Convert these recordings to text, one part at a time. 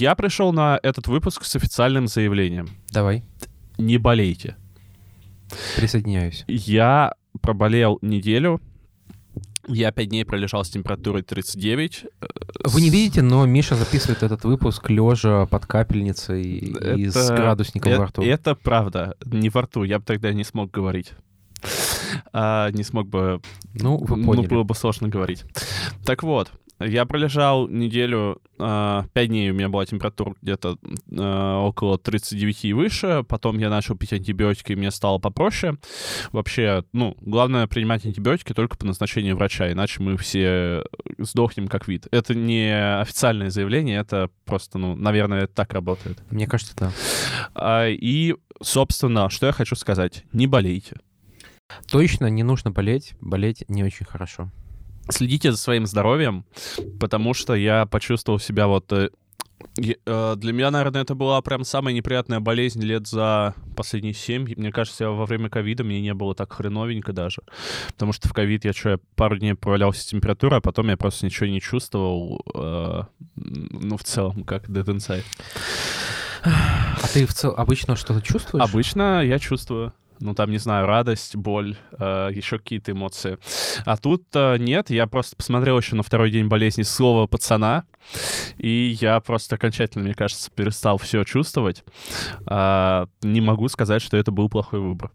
Я пришел на этот выпуск с официальным заявлением. Давай, Не болейте. присоединяюсь. Я проболел неделю. Я пять дней пролежал с температурой 39. Вы не видите, но Миша записывает этот выпуск лежа под капельницей и с Это- градусником Э- во рту. Это правда. Не во рту. Я бы тогда не смог говорить. А, не смог бы... Ну, вы Ну, поняли. было бы сложно говорить. Так вот, я пролежал неделю, а, пять дней у меня была температура где-то а, около 39 и выше, потом я начал пить антибиотики, и мне стало попроще. Вообще, ну, главное принимать антибиотики только по назначению врача, иначе мы все сдохнем как вид. Это не официальное заявление, это просто, ну, наверное, так работает. Мне кажется, да. А, И, собственно, что я хочу сказать. Не болейте. Точно не нужно болеть. Болеть не очень хорошо. Следите за своим здоровьем, потому что я почувствовал себя вот... э, э, Для меня, наверное, это была прям самая неприятная болезнь лет за последние семь. Мне кажется, во время ковида мне не было так хреновенько даже. Потому что в ковид я что, я пару дней провалялся с температурой, а потом я просто ничего не чувствовал. э, Ну, в целом, как Dead Inside. А ты в цел... обычно что-то чувствуешь? Обычно я чувствую, ну там, не знаю, радость, боль, э, еще какие-то эмоции. А тут э, нет, я просто посмотрел еще на второй день болезни слово пацана, и я просто окончательно, мне кажется, перестал все чувствовать. А, не могу сказать, что это был плохой выбор.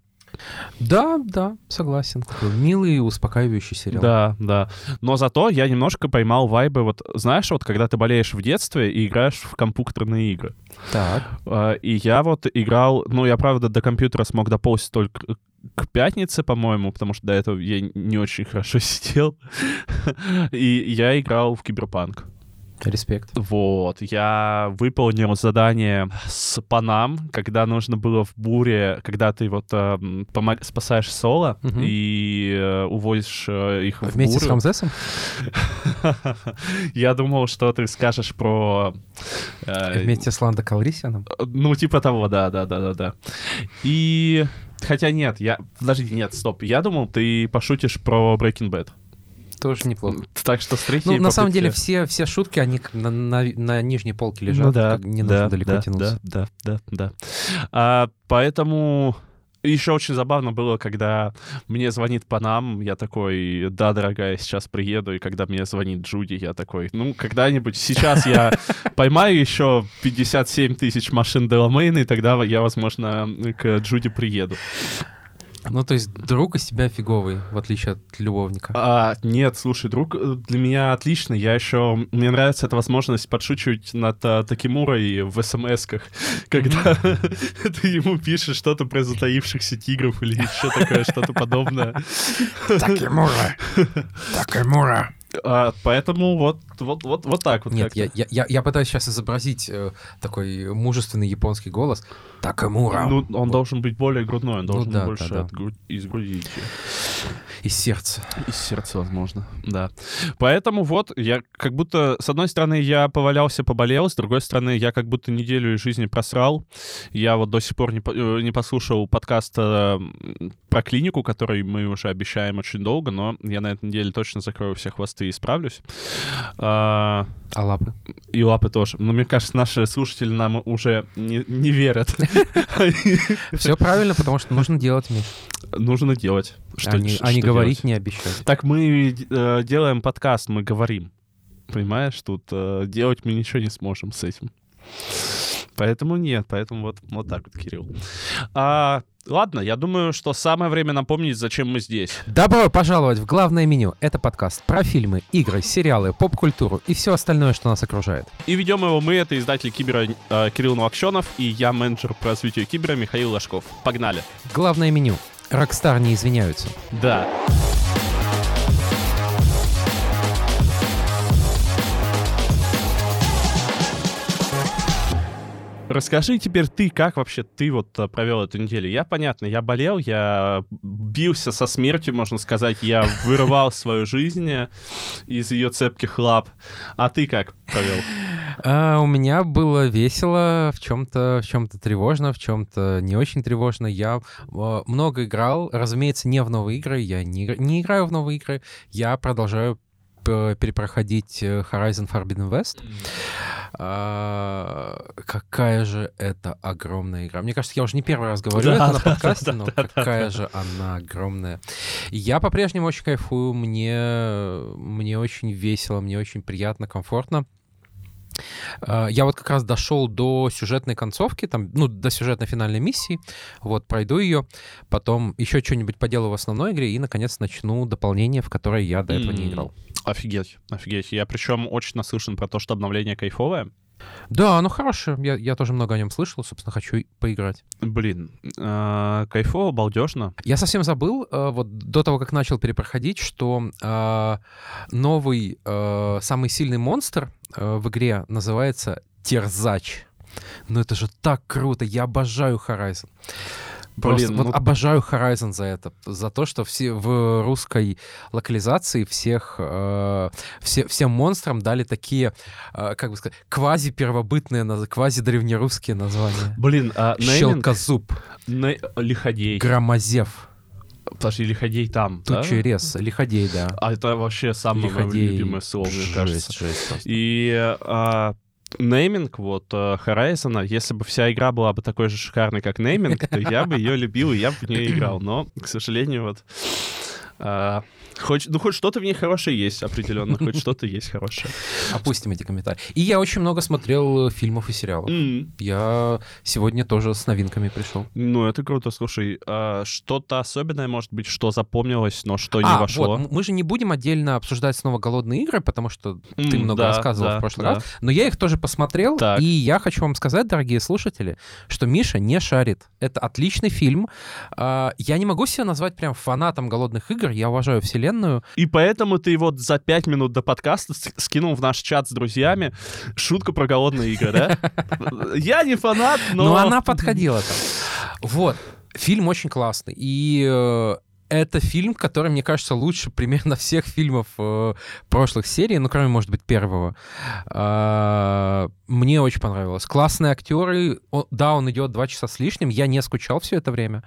Да, да, согласен. Такой милый, успокаивающий сериал. Да, да. Но зато я немножко поймал вайбы, вот знаешь, вот когда ты болеешь в детстве и играешь в компьютерные игры. Так. А, И я вот играл, ну, я, правда, до компьютера смог доползть только к пятнице, по-моему, потому что до этого я не очень хорошо сидел. И я играл в Киберпанк. Респект. Вот, я выполнил задание с Панам, когда нужно было в буре, когда ты вот э, м, помог- спасаешь соло Мгм. и э, увозишь э, их в Вместе с бурю. Рамзесом? Я думал, что ты скажешь про... э, Вместе с Ландо Калрисианом? Ну, типа того, да, да, да, да, да. И... Хотя нет, я... Подожди, нет, стоп. Я думал, ты пошутишь про Breaking Bad. Тоже неплохо. Так что с третьей Ну, на самом деле, все, все шутки, они на, на, на нижней полке лежат, Ну да, не да, нужно далеко да, тянуться. Да, да, да, да. А, поэтому еще очень забавно было, когда мне звонит Панам, я такой, да, дорогая, сейчас приеду, и когда мне звонит Джуди, я такой, ну, когда-нибудь, сейчас я поймаю еще 57 тысяч машин Деламейна, и тогда я, возможно, к Джуди приеду. Ну, то есть друг из тебя фиговый, в отличие от любовника. А, нет, слушай, друг э, для меня отлично. Я еще... Мне нравится эта возможность подшучивать над а, Такимурой в смс-ках, когда ты ему пишешь что-то про затаившихся тигров или еще такое, что-то подобное. Такимура! Такимура! А, Поэтому вот, вот, вот, вот так вот. Нет, я, я, я, я пытаюсь сейчас изобразить э, такой мужественный японский голос. Такамура! Ну, он должен быть более грудной, он Ну должен да, да, больше да. от грудь- из груди идти. Из сердца. Из сердца, возможно, да. Поэтому вот, я как будто, с одной стороны, я повалялся, поболел, с другой стороны, я как будто неделю из жизни просрал. Я вот до сих пор не, э, не послушал подкаст м, про клинику, который мы уже обещаем очень долго, но я на этой неделе точно закрою все хвосты и справлюсь. А, А лапы? и лапы тоже. Но мне кажется, наши слушатели нам уже не, не верят. Все правильно, потому что нужно делать, Миш. Нужно делать. Что, не что говорить, делать? не обещать. Так мы э, делаем подкаст, мы говорим. Понимаешь, тут э, делать мы ничего не сможем с этим. Поэтому нет, поэтому вот, вот так вот, Кирилл. А, ладно, я думаю, что самое время напомнить, зачем мы здесь. Добро пожаловать в главное меню. Это подкаст про фильмы, игры, сериалы, поп-культуру и все остальное, что нас окружает. И ведем его мы, это издатель Кибера э, Кирилл Новокщенов и я, менеджер по развитию Кибера Михаил Ложков. Погнали. Главное меню. Rockstar не извиняются. Да. Расскажи теперь ты, как вообще ты вот э, провел эту неделю? Я, понятно, я болел, я бился со смертью, можно сказать, я вырывал свою жизнь э, из ее цепких лап. А ты как провел? А, у меня было весело, в чем-то в чем-то тревожно, в чем-то не очень тревожно. Я э, много играл, разумеется, не в новые игры. Я не, не играю в новые игры. Я продолжаю перепроходить э, Horizon Forbidden West. А, какая же это огромная игра. Мне кажется, я уже не первый раз говорю Да, это на да, подкасте, да, но какая же она огромная. Я по-прежнему очень кайфую, мне, мне очень весело, мне очень приятно, комфортно. А, Я вот как раз дошел до сюжетной концовки, там, ну, до сюжетной финальной миссии, вот, пройду ее, потом еще что-нибудь поделаю в основной игре и, наконец, начну дополнение, в которое я до этого не играл. Офигеть, офигеть. Я причем очень наслышан про то, что обновление кайфовое. Да, оно хорошее, я, я тоже много о нем слышал, собственно, хочу поиграть. Блин, э, кайфово, балдежно. Я совсем забыл, э, вот до того, как начал перепроходить, что э, новый, э, самый сильный монстр э, в игре называется Терзач. Ну это же так круто, я обожаю Horizon. Просто Блин, вот ну- обожаю Horizon за это, за то, что все в русской локализации всех э, все, всем монстрам дали такие, э, как бы сказать, квази первобытные, квази древнерусские названия. Блин, а нейминг... Щелкозуб, Не- Лиходей. Громозев, Подожди, Лиходей там, да? Тучерез, Лиходей, да. А это вообще самое мое Лиходей. любимое слово, мне Жесть, кажется. жесть просто. И а, нейминг вот э, Horizon, если бы вся игра была бы такой же шикарной, как нейминг, то я бы ее любил, и я бы в нее играл. Но, к сожалению, вот... хоть, ну, хоть что-то в ней хорошее есть, определенно, хоть что-то есть хорошее. Опустим эти комментарии. И я очень много смотрел э, фильмов и сериалов. М, Я сегодня тоже с новинками пришел. Ну, это круто. Слушай, а что-то особенное, может быть, что запомнилось, но что не а, вошло? вот, мы же не будем отдельно обсуждать снова голодные игры, потому что ты М, много да, рассказывал да, в прошлый да. раз. Но я их тоже посмотрел, Так. и я хочу вам сказать, дорогие слушатели, что Миша не шарит. Это отличный фильм. А, Я не могу себя назвать прям фанатом голодных игр. Я уважаю вселенную. И поэтому ты вот за пять минут до подкаста скинул в наш чат с друзьями шутку про голодные игры, да? Я не фанат, но... Но она подходила там. Вот. Фильм очень классный. И э, это фильм, который, мне кажется, лучше примерно всех фильмов э, прошлых серий, ну, кроме, может быть, первого. А, Мне очень понравилось. Классные актеры. О- Да, он идет два часа с лишним. Я не скучал все это время.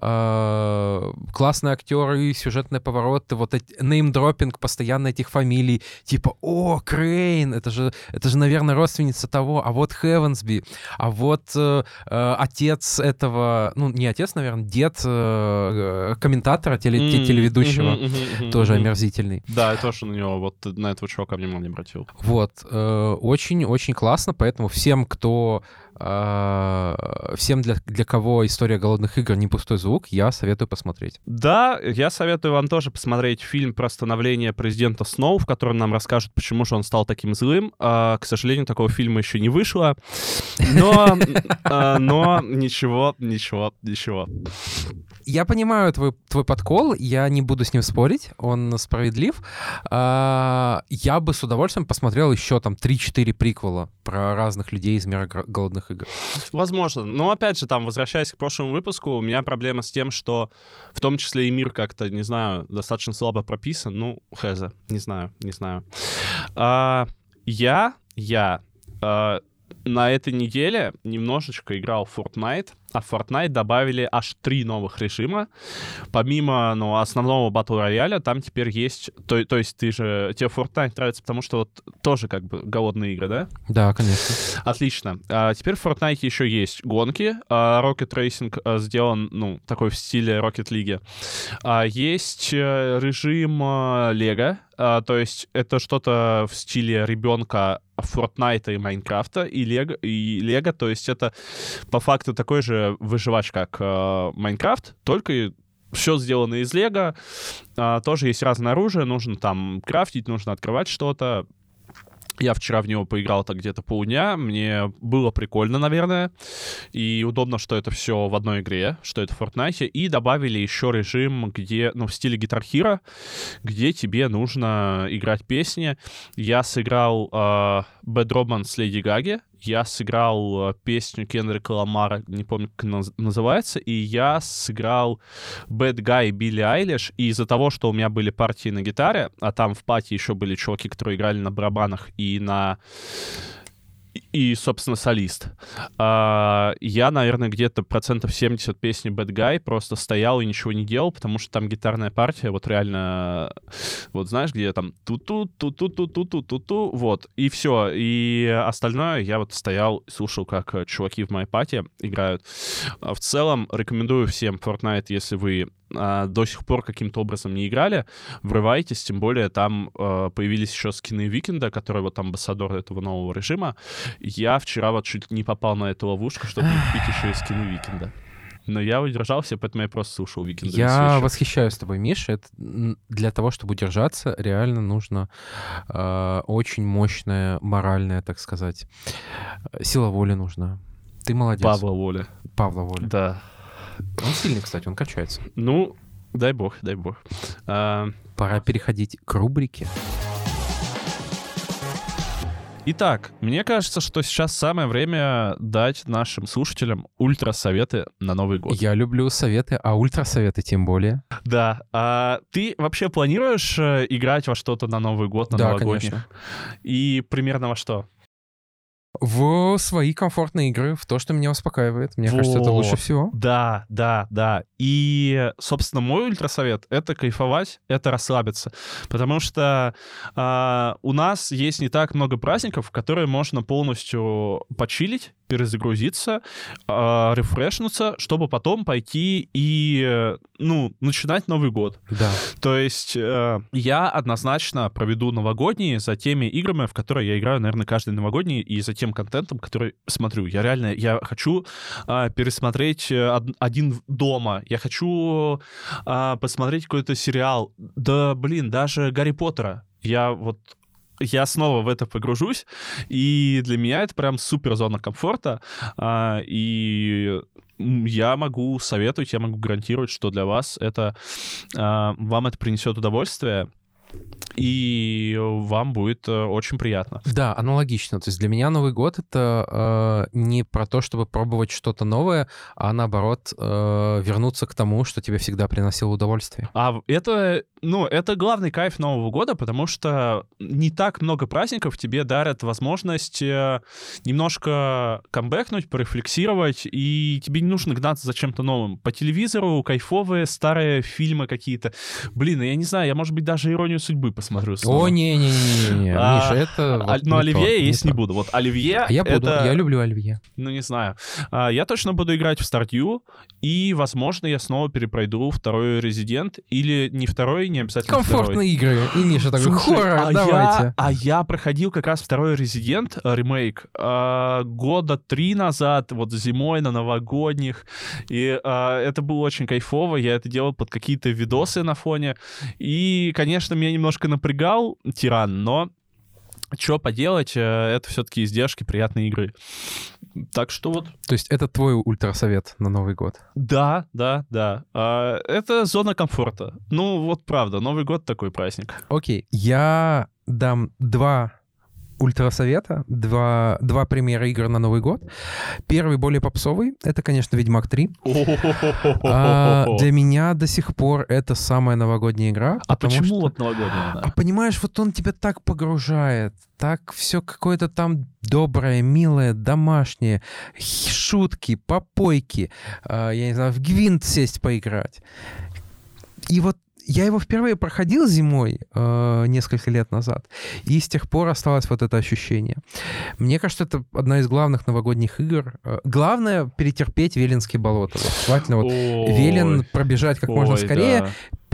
А, Классные актеры, сюжетные повороты, вот неймдропинг постоянно этих фамилий. Типа, о, Крейн, это же, это же, наверное, родственница того, а вот Хевенсби, а вот э, э, отец этого, ну, не отец, наверное, дед э, э, комментатора, теле- те- М, телеведущего, мгм, тоже мгм. омерзительный. Да, я тоже на него, вот на этого чувака внимания не обратил. Вот, очень-очень классно, поэтому всем, кто э, всем, для, для кого история голодных игр не пустой звук, я советую посмотреть. Да, я советую вам тоже посмотреть фильм про становление президента Сноу, в котором нам расскажут, почему же он стал таким злым. А, к сожалению, такого фильма еще не вышло. Но, а, но ничего, ничего, ничего. Я понимаю твой, твой подкол, я не буду с ним спорить, он справедлив. А, я бы с удовольствием посмотрел еще там 3-4 приквела про разных людей из мира голодных игр. Возможно. Но опять же, там, возвращаясь к прошлому выпуску, у меня проблема с тем, что в том числе и мир как-то, не знаю, достаточно слабо прописан. Ну, хз, не знаю, не знаю. А, я, я а, на этой неделе немножечко играл в Fortnite, а в Fortnite добавили аж три новых режима. Помимо ну, основного батл рояля, там теперь есть... То, то есть ты же... Тебе Fortnite нравится, потому что вот тоже как бы голодные игры, да? Да, конечно. Отлично. А, теперь в Fortnite еще есть гонки. А, Rocket Racing а, сделан, ну, такой в стиле Rocket League. А, есть э, режим а, Лего. А, то есть это что-то в стиле ребенка Fortnite и Майнкрафта и Лего, и Лего. То есть это по факту такой же выживач, как э, Майнкрафт, только все сделано из Лего. А, тоже есть разное оружие, нужно там крафтить, нужно открывать что-то. Я вчера в него поиграл так где-то полдня. Мне было прикольно, наверное. И удобно, что это все в одной игре, что это в Fortnite. И добавили еще режим, где, ну, в стиле Guitar Hero, где тебе нужно играть песни. Я сыграл э, Bad Romance Леди Гаги. Я сыграл э, песню Кендрика Ламара, не помню, как она наз- называется, и я сыграл Bad Guy Билли Айлиш, и из-за того, что у меня были партии на гитаре, а там в пати еще были чуваки, которые играли на барабанах и на и, собственно, солист. А, я, наверное, где-то процентов 70 песни Bad Guy просто стоял и ничего не делал, потому что там гитарная партия, вот реально, вот знаешь, где там ту-ту, ту-ту, ту-ту, ту-ту, вот, и все. И остальное я вот стоял и слушал, как чуваки в моей пати играют. В целом, рекомендую всем Fortnite, если вы а, до сих пор каким-то образом не играли, врывайтесь, тем более там а, появились еще скины Викинда, который вот амбассадор этого нового режима. Я вчера вот чуть не попал на эту ловушку, чтобы купить еще и скины Викинда. Но я удержался, поэтому я просто слушал Викинда. Я восхищаюсь тобой, Миша. Это для того, чтобы удержаться, реально нужно э, очень мощная моральная, так сказать, сила воли нужна. Ты молодец. Павла воля. Павла воля. Да. Он сильный, кстати, он качается. Ну, дай бог, дай бог. А... Пора переходить к рубрике. Итак, мне кажется, что сейчас самое время дать нашим слушателям ультрасоветы на Новый год. Я люблю советы, а ультрасоветы тем более. Да. А ты вообще планируешь э, играть во что-то на Новый год, на да, новогодних? конечно. И примерно во что? В свои комфортные игры, в то, что меня успокаивает. Мне вот. кажется, это лучше всего. Да, да, да. И, собственно, мой ультрасовет — это кайфовать, это расслабиться. Потому что э, у нас есть не так много праздников, в которые можно полностью почилить, перезагрузиться, э, рефрешнуться, чтобы потом пойти и, ну, начинать Новый год. Да. То есть э, я однозначно проведу новогодние за теми играми, в которые я играю, наверное, каждый новогодний, и за тем контентом, который смотрю. Я реально, я хочу э, пересмотреть один дома, я хочу э, посмотреть какой-то сериал. Да, блин, даже Гарри Поттера. Я вот я снова в это погружусь, и для меня это прям супер зона комфорта, а, и я могу советовать, я могу гарантировать, что для вас это, а, вам это принесет удовольствие, и вам будет э, очень приятно. Да, аналогично. То есть для меня Новый год это э, не про то, чтобы пробовать что-то новое, а наоборот э, вернуться к тому, что тебе всегда приносило удовольствие. А это, ну, это главный кайф Нового года, потому что не так много праздников тебе дарят возможность э, немножко камбэкнуть, порефлексировать, и тебе не нужно гнаться за чем-то новым. По телевизору кайфовые старые фильмы какие-то. Блин, я не знаю, я, может быть, даже иронию судьбы посмотрю. Снова. О, не-не-не, а, Миша, это... Вот но Оливье я есть не, не буду. Вот Оливье... А я буду, это... я люблю Оливье. Ну, не знаю. А, я точно буду играть в Стартью, и, возможно, я снова перепройду второй Резидент, или не второй, не обязательно Комфортные второй. игры. И Миша такой, хоррор, а давайте. Я, а я проходил как раз второй Резидент, э, ремейк, а, года три назад, вот зимой на новогодних, и а, это было очень кайфово, я это делал под какие-то видосы на фоне, и, конечно, меня немножко напрягал тиран, но что поделать, э, это все-таки издержки приятной игры. Так что вот. То есть это твой ультрасовет на Новый год? Да, да, да. А, это зона комфорта. Ну вот правда, Новый год такой праздник. Окей, я дам два ультрасовета, два, два примера игр на Новый год. Первый более попсовый, это, конечно, «Ведьмак 3». а, для меня до сих пор это самая новогодняя игра. А почему что... вот новогодняя? А понимаешь, вот он тебя так погружает, так все какое-то там доброе, милое, домашнее, шутки, попойки, а, я не знаю, в гвинт сесть поиграть. И вот я его впервые проходил зимой э, несколько лет назад, и с тех пор осталось вот это ощущение. Мне кажется, это одна из главных новогодних игр. Э, главное — перетерпеть Веленские болота. Вот, желательно вот Велен пробежать как Ой, можно скорее, да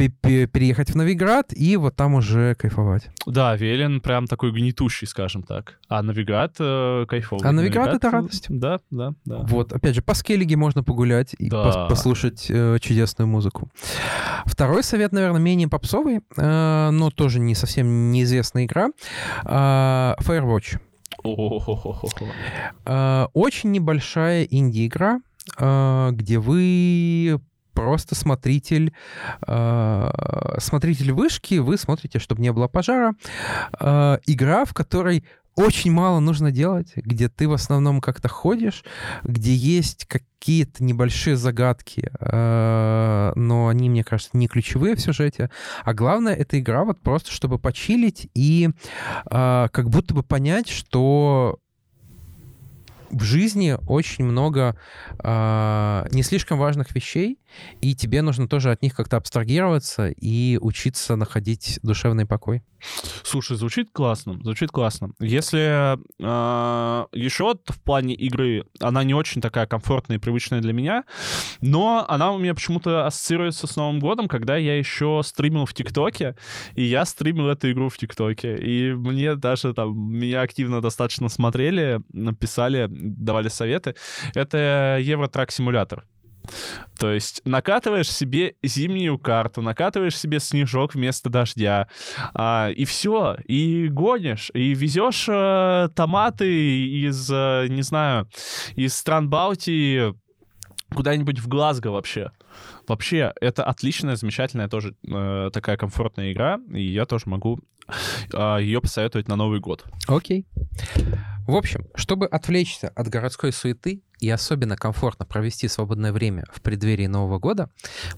переехать в Новиград и вот там уже кайфовать. Да, Велен прям такой гнетущий, скажем так. А Новиград э, кайфовый. А Новиград, Новиград — это радость. Да, да, да. Вот, опять же, по Скеллиге можно погулять и да. пос послушать э, чудесную музыку. Второй совет, наверное, менее попсовый, э, но тоже не совсем неизвестная игра. Э, Firewatch. Э, очень небольшая инди-игра, э, где вы просто смотритель, э, смотритель вышки, вы смотрите, чтобы не было пожара. Э, игра, в которой очень мало нужно делать, где ты в основном как-то ходишь, где есть какие-то небольшие загадки, э, но они, мне кажется, не ключевые в сюжете. А главное, это игра вот просто, чтобы почилить и э, как будто бы понять, что в жизни очень много э, не слишком важных вещей, и тебе нужно тоже от них как-то абстрагироваться и учиться находить душевный покой. Слушай, звучит классно, звучит классно. Если э, еще в плане игры она не очень такая комфортная и привычная для меня, но она у меня почему-то ассоциируется с Новым годом, когда я еще стримил в ТикТоке, и я стримил эту игру в ТикТоке, и мне даже там, меня активно достаточно смотрели, написали, давали советы. Это Евротрак-симулятор. То есть накатываешь себе зимнюю карту, накатываешь себе снежок вместо дождя, а, и все, и гонишь, и везешь а, томаты из, а, не знаю, из стран Балтии куда-нибудь в Глазго вообще. Вообще, это отличная, замечательная тоже э, такая комфортная игра, и я тоже могу э, ее посоветовать на Новый год. Окей. В общем, чтобы отвлечься от городской суеты и особенно комфортно провести свободное время в преддверии Нового года,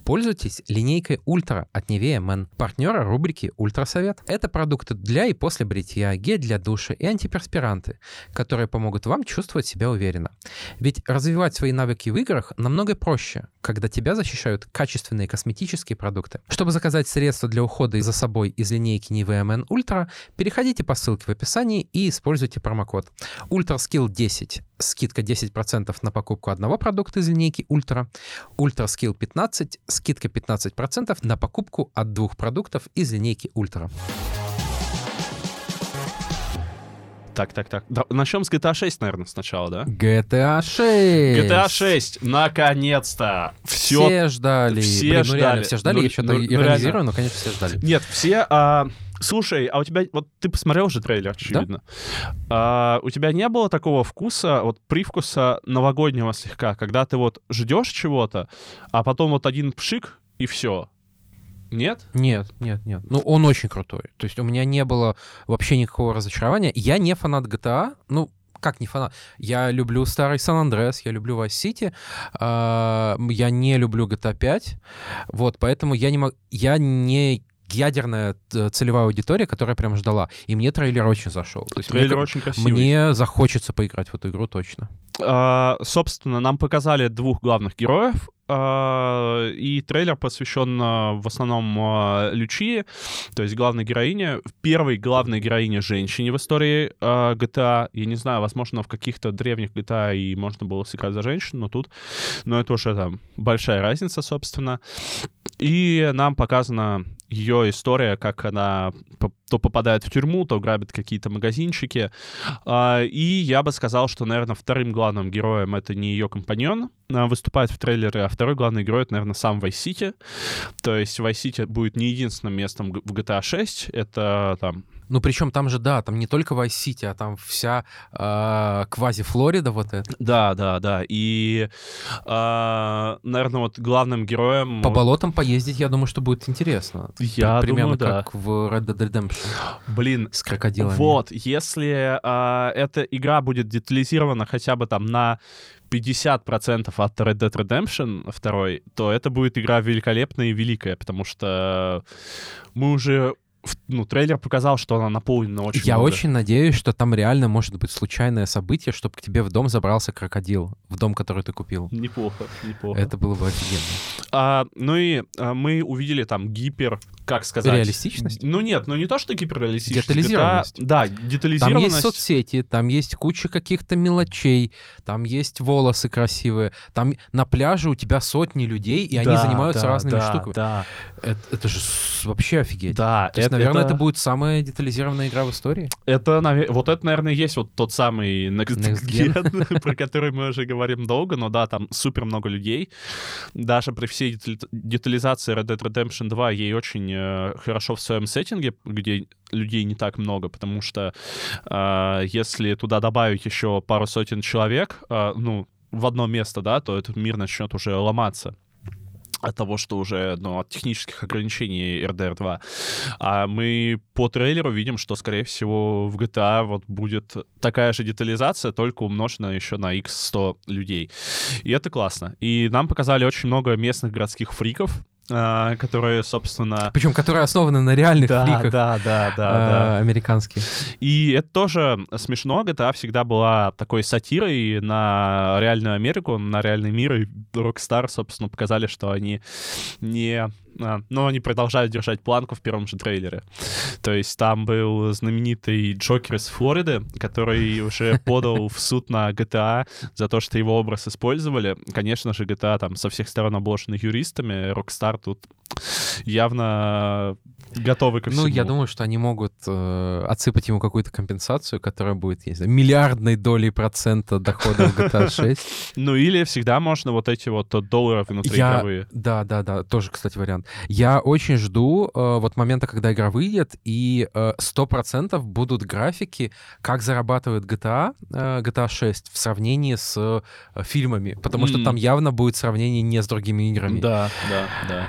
пользуйтесь линейкой Ультра от Nivea Men, партнера рубрики Ультрасовет. Это продукты для и после бритья, гель для душа и антиперспиранты, которые помогут вам чувствовать себя уверенно. Ведь развивать свои навыки в играх намного проще, когда тебя защищают качественные косметические продукты. Чтобы заказать средства для ухода за собой из линейки Nivea Men Ultra, переходите по ссылке в описании и используйте промокод Ultra Skill 10 скидка 10% на покупку одного продукта из линейки Ультра, Ультра Skill 15, скидка 15% на покупку от двух продуктов из линейки Ультра. Так, так, так. Да, начнем с GTA 6, наверное, сначала, да? GTA 6! GTA 6! Наконец-то! Все, все ждали. Все Блин, ну ждали. реально, все ждали. Ну, Я что-то ну, ну, иронизирую, но, конечно, все ждали. Нет, все... а, Слушай, а у тебя... Вот ты посмотрел же трейлер, очевидно. А, у тебя не было такого вкуса, вот привкуса новогоднего слегка, когда ты вот ждешь чего-то, а потом вот один пшик, и все. Нет? Нет, нет, нет. Ну, он очень крутой. То есть у меня не было вообще никакого разочарования. Я не фанат GTA, ну, как не фанат? Я люблю старый Сан-Андреас, я люблю Vice City, а, я не люблю GTA 5, вот, поэтому я не могу... Я не ядерная т- целевая аудитория, которая прям ждала. И мне трейлер очень зашел. То есть мне Трейлер ка- очень красивый. Мне захочется поиграть в эту игру точно. А, собственно, нам показали двух главных героев, а, и трейлер посвящен а, в основном а, Лючии, то есть главной героине, первой главной героине женщине в истории а, GTA. Я не знаю, возможно, в каких-то древних GTA и можно было сыграть за женщину, но тут, но это уже там большая разница, собственно. И нам показана ее история, как она то попадает в тюрьму, то грабит какие-то магазинчики. А, И я бы сказал, что, наверное, вторым главным героем это не ее компаньон, а, выступает в трейлере, а второй главный герой это, наверное, сам Vice City. То есть Vice City будет не единственным местом в GTA 6, это там Ну, причем там же, да, там не только City, а там вся а, квази-Флорида вот эта. Да, да, да. И, а, наверное, вот главным героем... По болотам поездить, я думаю, что будет интересно. Я Примерно думаю, да. как в Red Dead Redemption Блин, с крокодилами. вот, если а, эта игра будет детализирована хотя бы там на 50% от Red Dead Redemption 2, то это будет игра великолепная и великая, потому что мы уже... Ну, трейлер показал, что она наполнена очень Я много. очень надеюсь, что там реально может быть случайное событие, чтобы к тебе в дом забрался крокодил, в дом, который ты купил. Неплохо, неплохо. Это было бы офигенно. А, ну и а, мы увидели там гипер, как сказать... Реалистичность? Ну нет, ну не то, что гиперреалистичность. Детализированность. GTA Да, Там детализированность. есть соцсети, там есть куча каких-то мелочей, там есть волосы красивые, там на пляже у тебя сотни людей, и они Да, занимаются да, разными да, штуками. Да, Это, это же вообще офигеть. да. То есть, наверное, это... будет самая детализированная игра в истории. Это, наве- вот это, наверное, есть вот тот самый Next, Next Gen, про который мы уже говорим долго, но да, там супер много людей. Даже при всей детали- детализации Red Dead Redemption 2 ей очень э, хорошо в своем сеттинге, где людей не так много, потому что э, если туда добавить еще пару сотен человек, э, ну, в одно место, да, то этот мир начнет уже ломаться от того, что уже, ну, от технических ограничений RDR 2. А мы по трейлеру видим, что, скорее всего, в GTA вот будет такая же детализация, только умноженная еще на x100 людей. И это классно. И нам показали очень много местных городских фриков, а, которые, собственно... Причем, которые основаны на реальных Да, фликах да, да, да, а, да. американских. И это тоже смешно. GTA всегда была такой сатирой на реальную Америку, на реальный мир. И Rockstar, собственно, показали, что они не... а, Но они продолжают держать планку в первом же трейлере. То есть там был знаменитый Джокер из Флориды, который уже подал в суд на GTA за то, что его образ использовали. Конечно же, GTA там со всех сторон обложены юристами. Rockstar тут явно готовы ко всему. Ну, я думаю, что они могут э, отсыпать ему какую-то компенсацию, которая будет, не знаю, миллиардной долей процента доходов GTA 6. Ну или всегда можно вот эти вот доллары внутриигровые. Да, да, да, тоже, кстати, вариант. Я очень жду э, вот момента, когда игра выйдет, и э, 100% будут графики, как зарабатывает GTA, э, GTA 6 в сравнении с э, фильмами, потому что М. там явно будет сравнение не с другими играми. Да, да, да.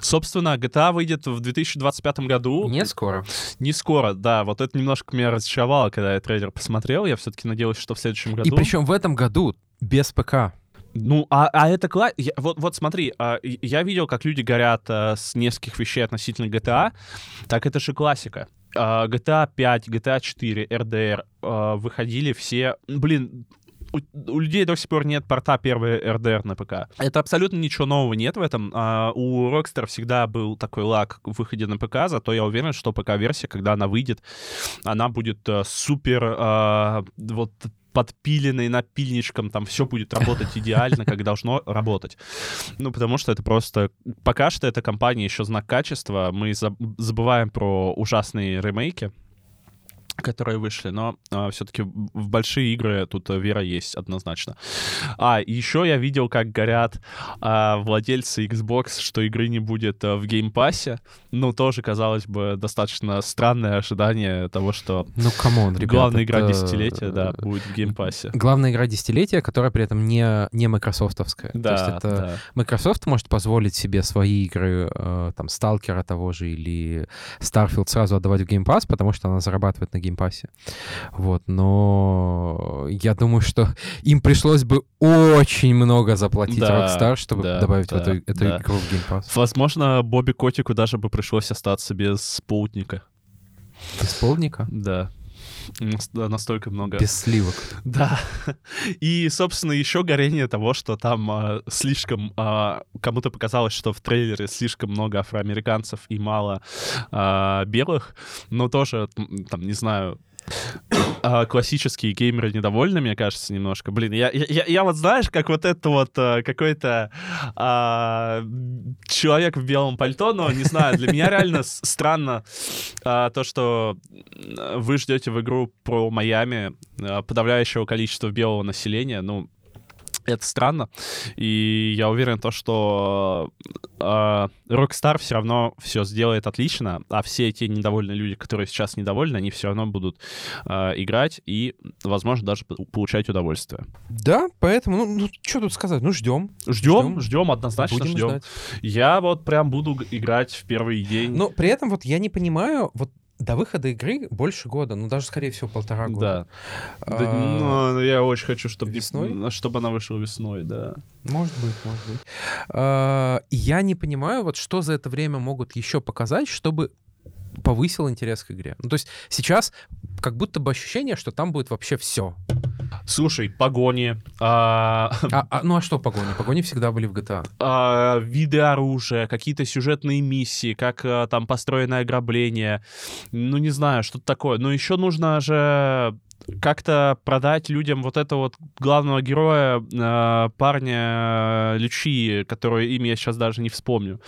Собственно, GTA выйдет в 2025 году. Не скоро. Не скоро, да. Вот это немножко меня разочаровало, когда я трейлер посмотрел. Я все-таки надеялся, что в следующем году. И причем в этом году без ПК. Ну, а, а это классно. Вот, вот смотри, а, я видел, как люди горят а, с нескольких вещей относительно GTA. Так это же классика. А, GTA 5, GTA 4, RDR а, выходили все... Блин, у, у людей до сих пор нет порта первой RDR на ПК. Это абсолютно ничего нового нет в этом. А, у Rockstar всегда был такой лаг в выходе на ПК, зато я уверен, что ПК-версия, когда она выйдет, она будет а, супер а, вот подпиленной напильничком, там все будет работать идеально, как должно работать. Ну, потому что это просто... Пока что эта компания еще знак качества. Мы заб- забываем про ужасные ремейки, которые вышли, но все-таки в большие игры тут э, вера есть однозначно. А, еще я видел, как горят а, владельцы Xbox, что игры не будет э, в Game Pass е. Ну, тоже, казалось бы, достаточно странное ожидание того, что Ну, come on, ребята. главная игра это- десятилетия, да, будет в Game Pass е. Главная игра десятилетия, которая при этом не, не майкрософтовская. То есть Да, это да. Microsoft может позволить себе свои игры, э, там, Сталкера того же или Starfield сразу отдавать в Pass, потому что она зарабатывает на Pass. Вот, но я думаю, что им пришлось бы очень много заплатить Да, Rockstar, чтобы да, добавить да, в эту, эту да. игру в Pass. Возможно, Бобби Котику даже бы пришлось остаться без спутника. Без полника? Да. Настолько много. Без сливок. Да. И, собственно, еще горение того, что там а, слишком... а, кому-то показалось, что в трейлере слишком много афроамериканцев и мало а, белых. Но тоже, там, не знаю... а, классические геймеры недовольны, мне кажется, немножко. Блин, я, я, я- вот, знаешь, как вот это вот а, какой-то а, человек в белом пальто, но, не знаю, для меня реально странно а, то, что вы ждете в игру про Майами а, подавляющего количества белого населения, ну, это странно. И я уверен, то, что а, Rockstar все равно все сделает отлично, а все те недовольные люди, которые сейчас недовольны, они все равно будут а, играть и, возможно, даже получать удовольствие. Да, поэтому, ну, что тут сказать, ну, ждем. Ждем, Ждем. ждем, однозначно Будем ждем. ждать. Я вот прям буду играть в первый день. Но при этом вот я не понимаю, вот до выхода игры больше года, ну даже, скорее всего, полтора года. Да. Да, А, ну, я очень хочу, чтобы, весной? чтобы она вышла весной, да. Может быть, может быть. А, Я не понимаю, вот что за это время могут еще показать, чтобы повысил интерес к игре. Ну, то есть сейчас как будто бы ощущение, что там будет вообще все. Слушай, погони, а, А, а, ну а что погони? Погони всегда были в GTA. а, виды оружия, какие-то сюжетные миссии, как а, там построено ограбление, ну не знаю, что-то такое. Но еще нужно же как-то продать людям вот этого вот главного героя, а, парня э, Лючи, который имя я сейчас даже не вспомню.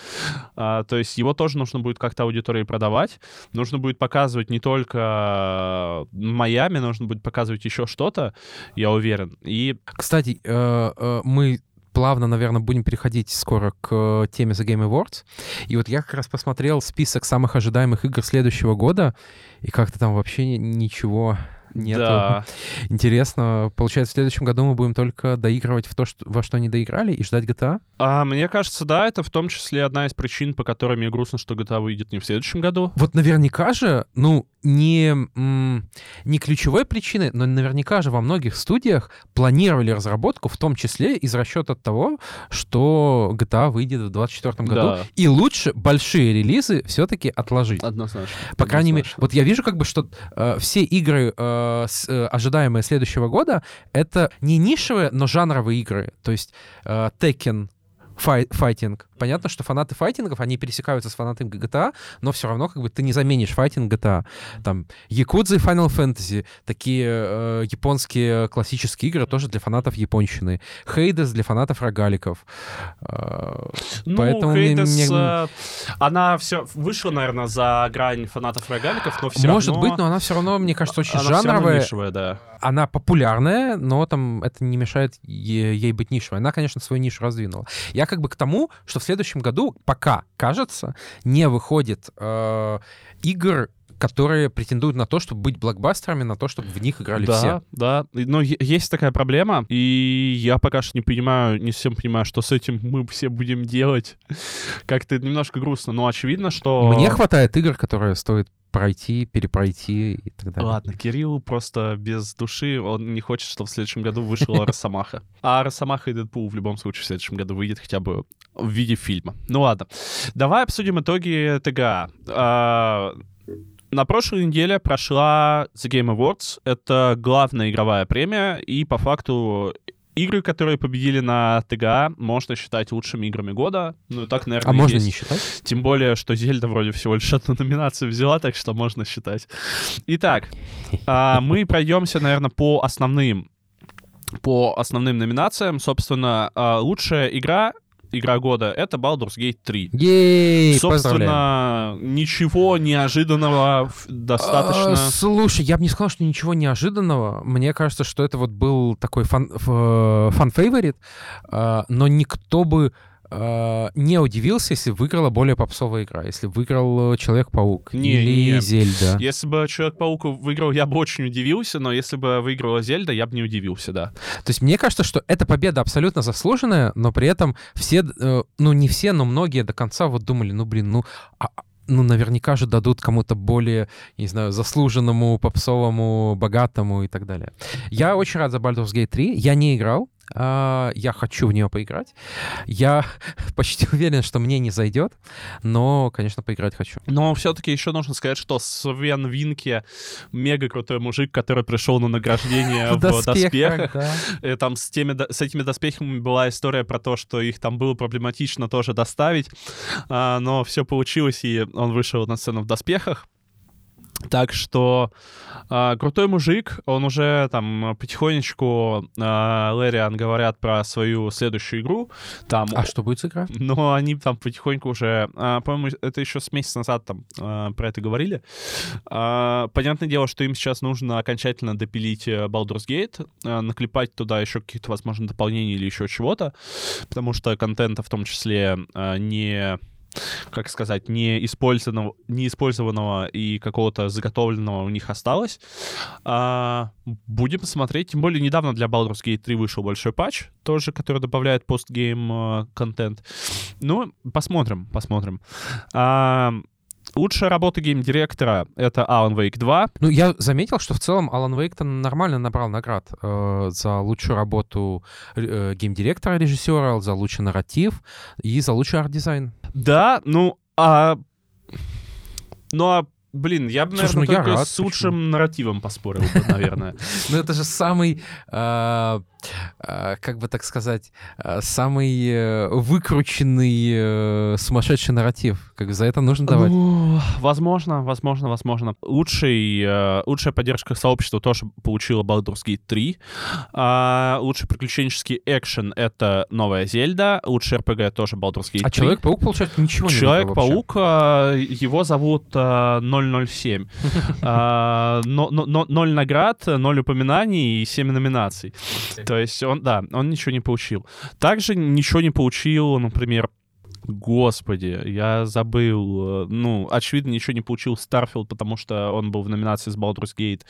А, то есть его тоже нужно будет как-то аудитории продавать. Нужно будет показывать не только э, Майами, нужно будет показывать еще что-то, я уверен. И Кстати, э, э, мы плавно, наверное, будем переходить скоро к э, теме The Game Awards. И вот я как раз посмотрел список самых ожидаемых игр следующего года, и как-то там вообще ни- ничего нету. да, Интересно, получается, в следующем году мы будем только доигрывать в то, что, во что не доиграли, и ждать GTA? А, мне кажется, да, это в том числе одна из причин, по которой мне грустно, что GTA выйдет не в следующем году. Вот наверняка же, ну, не, не ключевой причиной, но наверняка же во многих студиях планировали разработку, в том числе из расчета того, что GTA выйдет в 2024 году. Да. И лучше большие релизы все-таки отложить. Однозначно. По крайней мере, вот я вижу как бы, что э, все игры, э, с, э, ожидаемые следующего года, это не нишевые, но жанровые игры. То есть э, Tekken, фай файтинг. Понятно, что фанаты файтингов, они пересекаются с фанатами GTA, но все равно как бы ты не заменишь файтинг GTA. Там Якудзы и Final Fantasy, такие э, японские классические игры тоже для фанатов японщины. Хейдес для фанатов рогаликов. Э, ну, Поэтому Хейдес, мне... Э, она все вышла, наверное, за грань фанатов рогаликов, но все Может равно... быть, но она все равно, мне кажется, очень она жанровая. Нишевая, да. Она популярная, но там это не мешает ей, ей быть нишевой. Она, конечно, свою нишу раздвинула. Я как бы к тому, что в следующем году, пока, кажется, не выходит э, игр, которые претендуют на то, чтобы быть блокбастерами, на то, чтобы в них играли да, все. Да, но есть такая проблема, и я пока что не понимаю, не всем понимаю, что с этим мы все будем делать. Как-то немножко грустно, но очевидно, что... Мне хватает игр, которые стоит пройти, перепройти и так далее. Ладно, Кирилл просто без души, он не хочет, чтобы в следующем году вышла Росомаха. А Росомаха и Дэдпул в любом случае в следующем году выйдет хотя бы в виде фильма. Ну ладно. Давай обсудим итоги ТГА. На прошлой неделе прошла The Game Awards. Это главная игровая премия, и по факту игры, которые победили на ТГА, можно считать лучшими играми года. Ну, так, наверное, А можно есть. не считать? Тем более, что Зельда вроде всего лишь одну номинацию взяла, так что можно считать. Итак, а, мы пройдемся, наверное, по основным по основным номинациям. Собственно, а, лучшая игра игра года, это Baldur's Gate 3. Ей, Собственно, ничего неожиданного достаточно. А, слушай, я бы не сказал, что ничего неожиданного. Мне кажется, что это вот был такой фан-фейворит, а, но никто бы не удивился, если выиграла более попсовая игра, если выиграл э, Человек-паук не, или не. Зельда. Если бы Человек-паук выиграл, я бы очень удивился, но если бы выиграла Зельда, я бы не удивился, да. То есть мне кажется, что эта победа абсолютно заслуженная, но при этом все, э, ну не все, но многие до конца вот думали, ну блин, ну а, ну, наверняка же дадут кому-то более, не знаю, заслуженному, попсовому, богатому и так далее. Я очень рад за Baldur's Gate 3. Я не играл, а, я хочу в нее поиграть. Я почти уверен, что мне не зайдет, но, конечно, поиграть хочу. Но все-таки еще нужно сказать, что Свен Винке мега крутой мужик, который пришел на награждение в доспехах. Э, там с, теми, с этими доспехами была история про то, что их там было проблематично тоже доставить, а, но все получилось, и он вышел на сцену в доспехах. Так что э, крутой мужик, он уже там потихонечку э, Лэриан говорят про свою следующую игру. Там, а что будет с игра? Но они там потихоньку уже, э, по-моему, это еще с месяца назад там э, про это говорили. Э, понятное дело, что им сейчас нужно окончательно допилить Baldur's Gate, э, наклепать туда еще каких-то, возможно, дополнений или еще чего-то, потому что контента в том числе э, не как сказать, не использованного, не использованного и какого-то заготовленного у них осталось. А, будем смотреть. Тем более недавно для Baldur's Gate 3 вышел большой патч, тоже, который добавляет постгейм э, контент. Ну, посмотрим, посмотрим. А, Лучшая работа гейм-директора — это Alan Wake 2. Ну, я заметил, что в целом Alan Wake-то нормально набрал наград э, за лучшую работу э, гейм-директора, режиссера, за лучший нарратив и за лучший арт-дизайн. Да, ну, а... Ну, а Блин, я бы, наверное, Слушай, ну только рад, с лучшим почему? нарративом поспорил наверное. Ну, это же самый а, как бы так сказать, а, самый э, выкрученный э, сумасшедший нарратив. Как за это нужно давать. Ну, возможно, возможно, возможно. Лучший, э, лучшая поддержка сообщества тоже получила Baldur's Gate 3. А, лучший приключенческий экшен — это новая Зельда. Лучший РПГ тоже Baldur's Gate 3. А Человек-паук, получается, ничего не Человек-паук, его зовут 007. 0 наград, 0 упоминаний и 7 номинаций. То есть он, да, он ничего не получил. Также ничего не получил, например, Господи, я забыл. Э, ну, очевидно, ничего не получил Starfield, потому что он был в номинации с Baldur's Gate.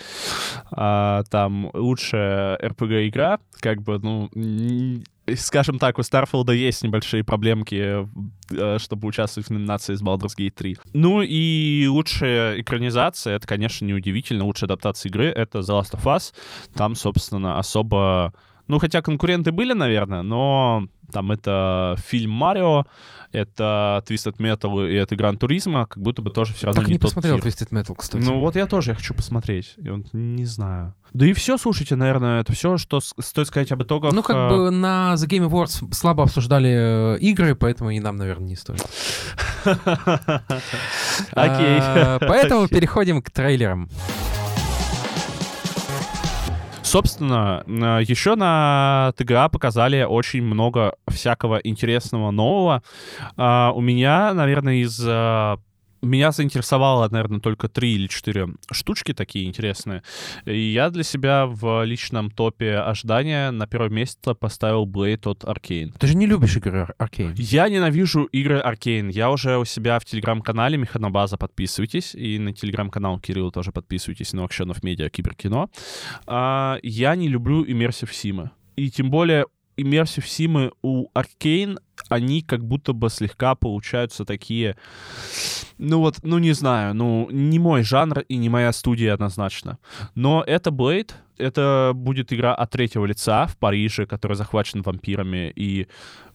А, там лучшая RPG-игра, как бы, ну, скажем так, у Старфилда есть небольшие проблемки, э, чтобы участвовать в номинации с Baldur's Gate 3. Ну и лучшая экранизация, это, конечно, неудивительно, лучшая адаптация игры — это The Last of Us. Там, собственно, особо... Ну, хотя конкуренты были, наверное, но там это фильм Марио, это Twisted Metal и это Гран Туризма, как будто бы тоже все равно так не не тот посмотрел тир. Twisted Metal, кстати. Ну вот я тоже хочу посмотреть. И вот не знаю. Да и все, слушайте, наверное, это все, что стоит сказать об итогах. Ну, как э, бы на The Game Awards слабо обсуждали э, игры, поэтому и нам, наверное, не стоит. Окей. А, Поэтому переходим к трейлерам. Собственно, еще на ТГА показали очень много всякого интересного нового. А, У меня, наверное, из... Меня заинтересовало, наверное, только три или четыре штучки такие интересные. И я для себя в личном топе ожидания на первое место поставил Blade от Arcane. Ты же не любишь игры Аркейн. Я ненавижу игры Аркейн. Я уже у себя в телеграм-канале Механобаза подписывайтесь. И на телеграм-канал Кирилла тоже подписывайтесь. На Акшенов Медиа Киберкино. А, я не люблю иммерсив симы. И тем более иммерсив симы у Аркейн, они как будто бы слегка получаются такие... Ну вот, ну не знаю, ну не мой жанр и не моя студия однозначно. Но это Blade, это будет игра от третьего лица в Париже, который захвачен вампирами, и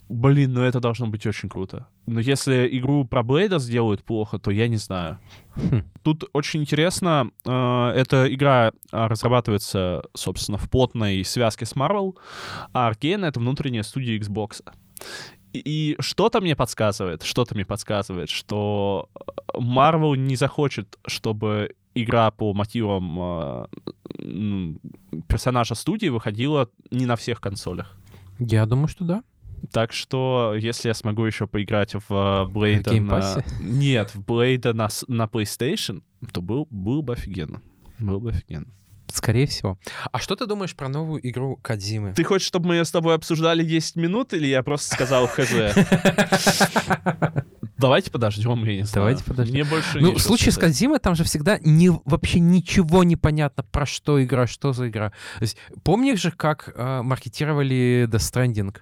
Блин, ну это должно быть очень круто. Но если игру про Блейда сделают плохо, то я не знаю. Хм. Тут очень интересно, э, эта игра а, разрабатывается, собственно, в плотной связке с Marvel, а Arkane — это внутренняя студия Xbox. И, что-то мне подсказывает, что-то мне подсказывает, что э, Marvel не захочет, чтобы игра по мотивам э, персонажа студии выходила не на всех консолях. Я думаю, что да. Так что, если я смогу еще поиграть в Блейда Game на... Нет, в Блейда на, на PlayStation, то был, был бы офигенно. Было бы офигенно. Скорее всего. А что ты думаешь про новую игру Кадзимы? Ты хочешь, чтобы мы ее с тобой обсуждали 10 минут, или я просто сказал хз? Давайте подождем, я не знаю. Давайте подождем. Мне больше Ну, в случае с. Кадзимой там же всегда не, вообще ничего не понятно, про что игра, что за игра. То есть, помнишь же, как э, маркетировали Death Stranding?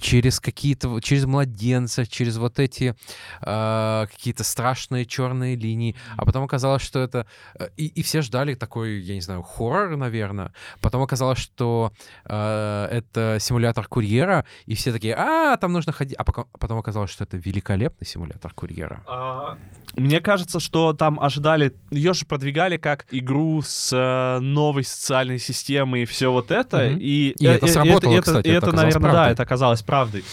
Через какие-то, через младенца, через вот эти э, какие-то страшные черные линии. А потом оказалось, что это... э, И, и все ждали такой, я не знаю, хоррор, наверное. Потом оказалось, что э, это симулятор курьера, и все такие, а, там нужно ходить. А потом оказалось, что это великолепный симулятор курьера. А, Мне кажется, что там ожидали, ее же продвигали как игру с э, новой социальной системой и все вот это. Мгм. И, И это сработало, кстати, и это это, наверное, да, правдой. это оказалось правдой.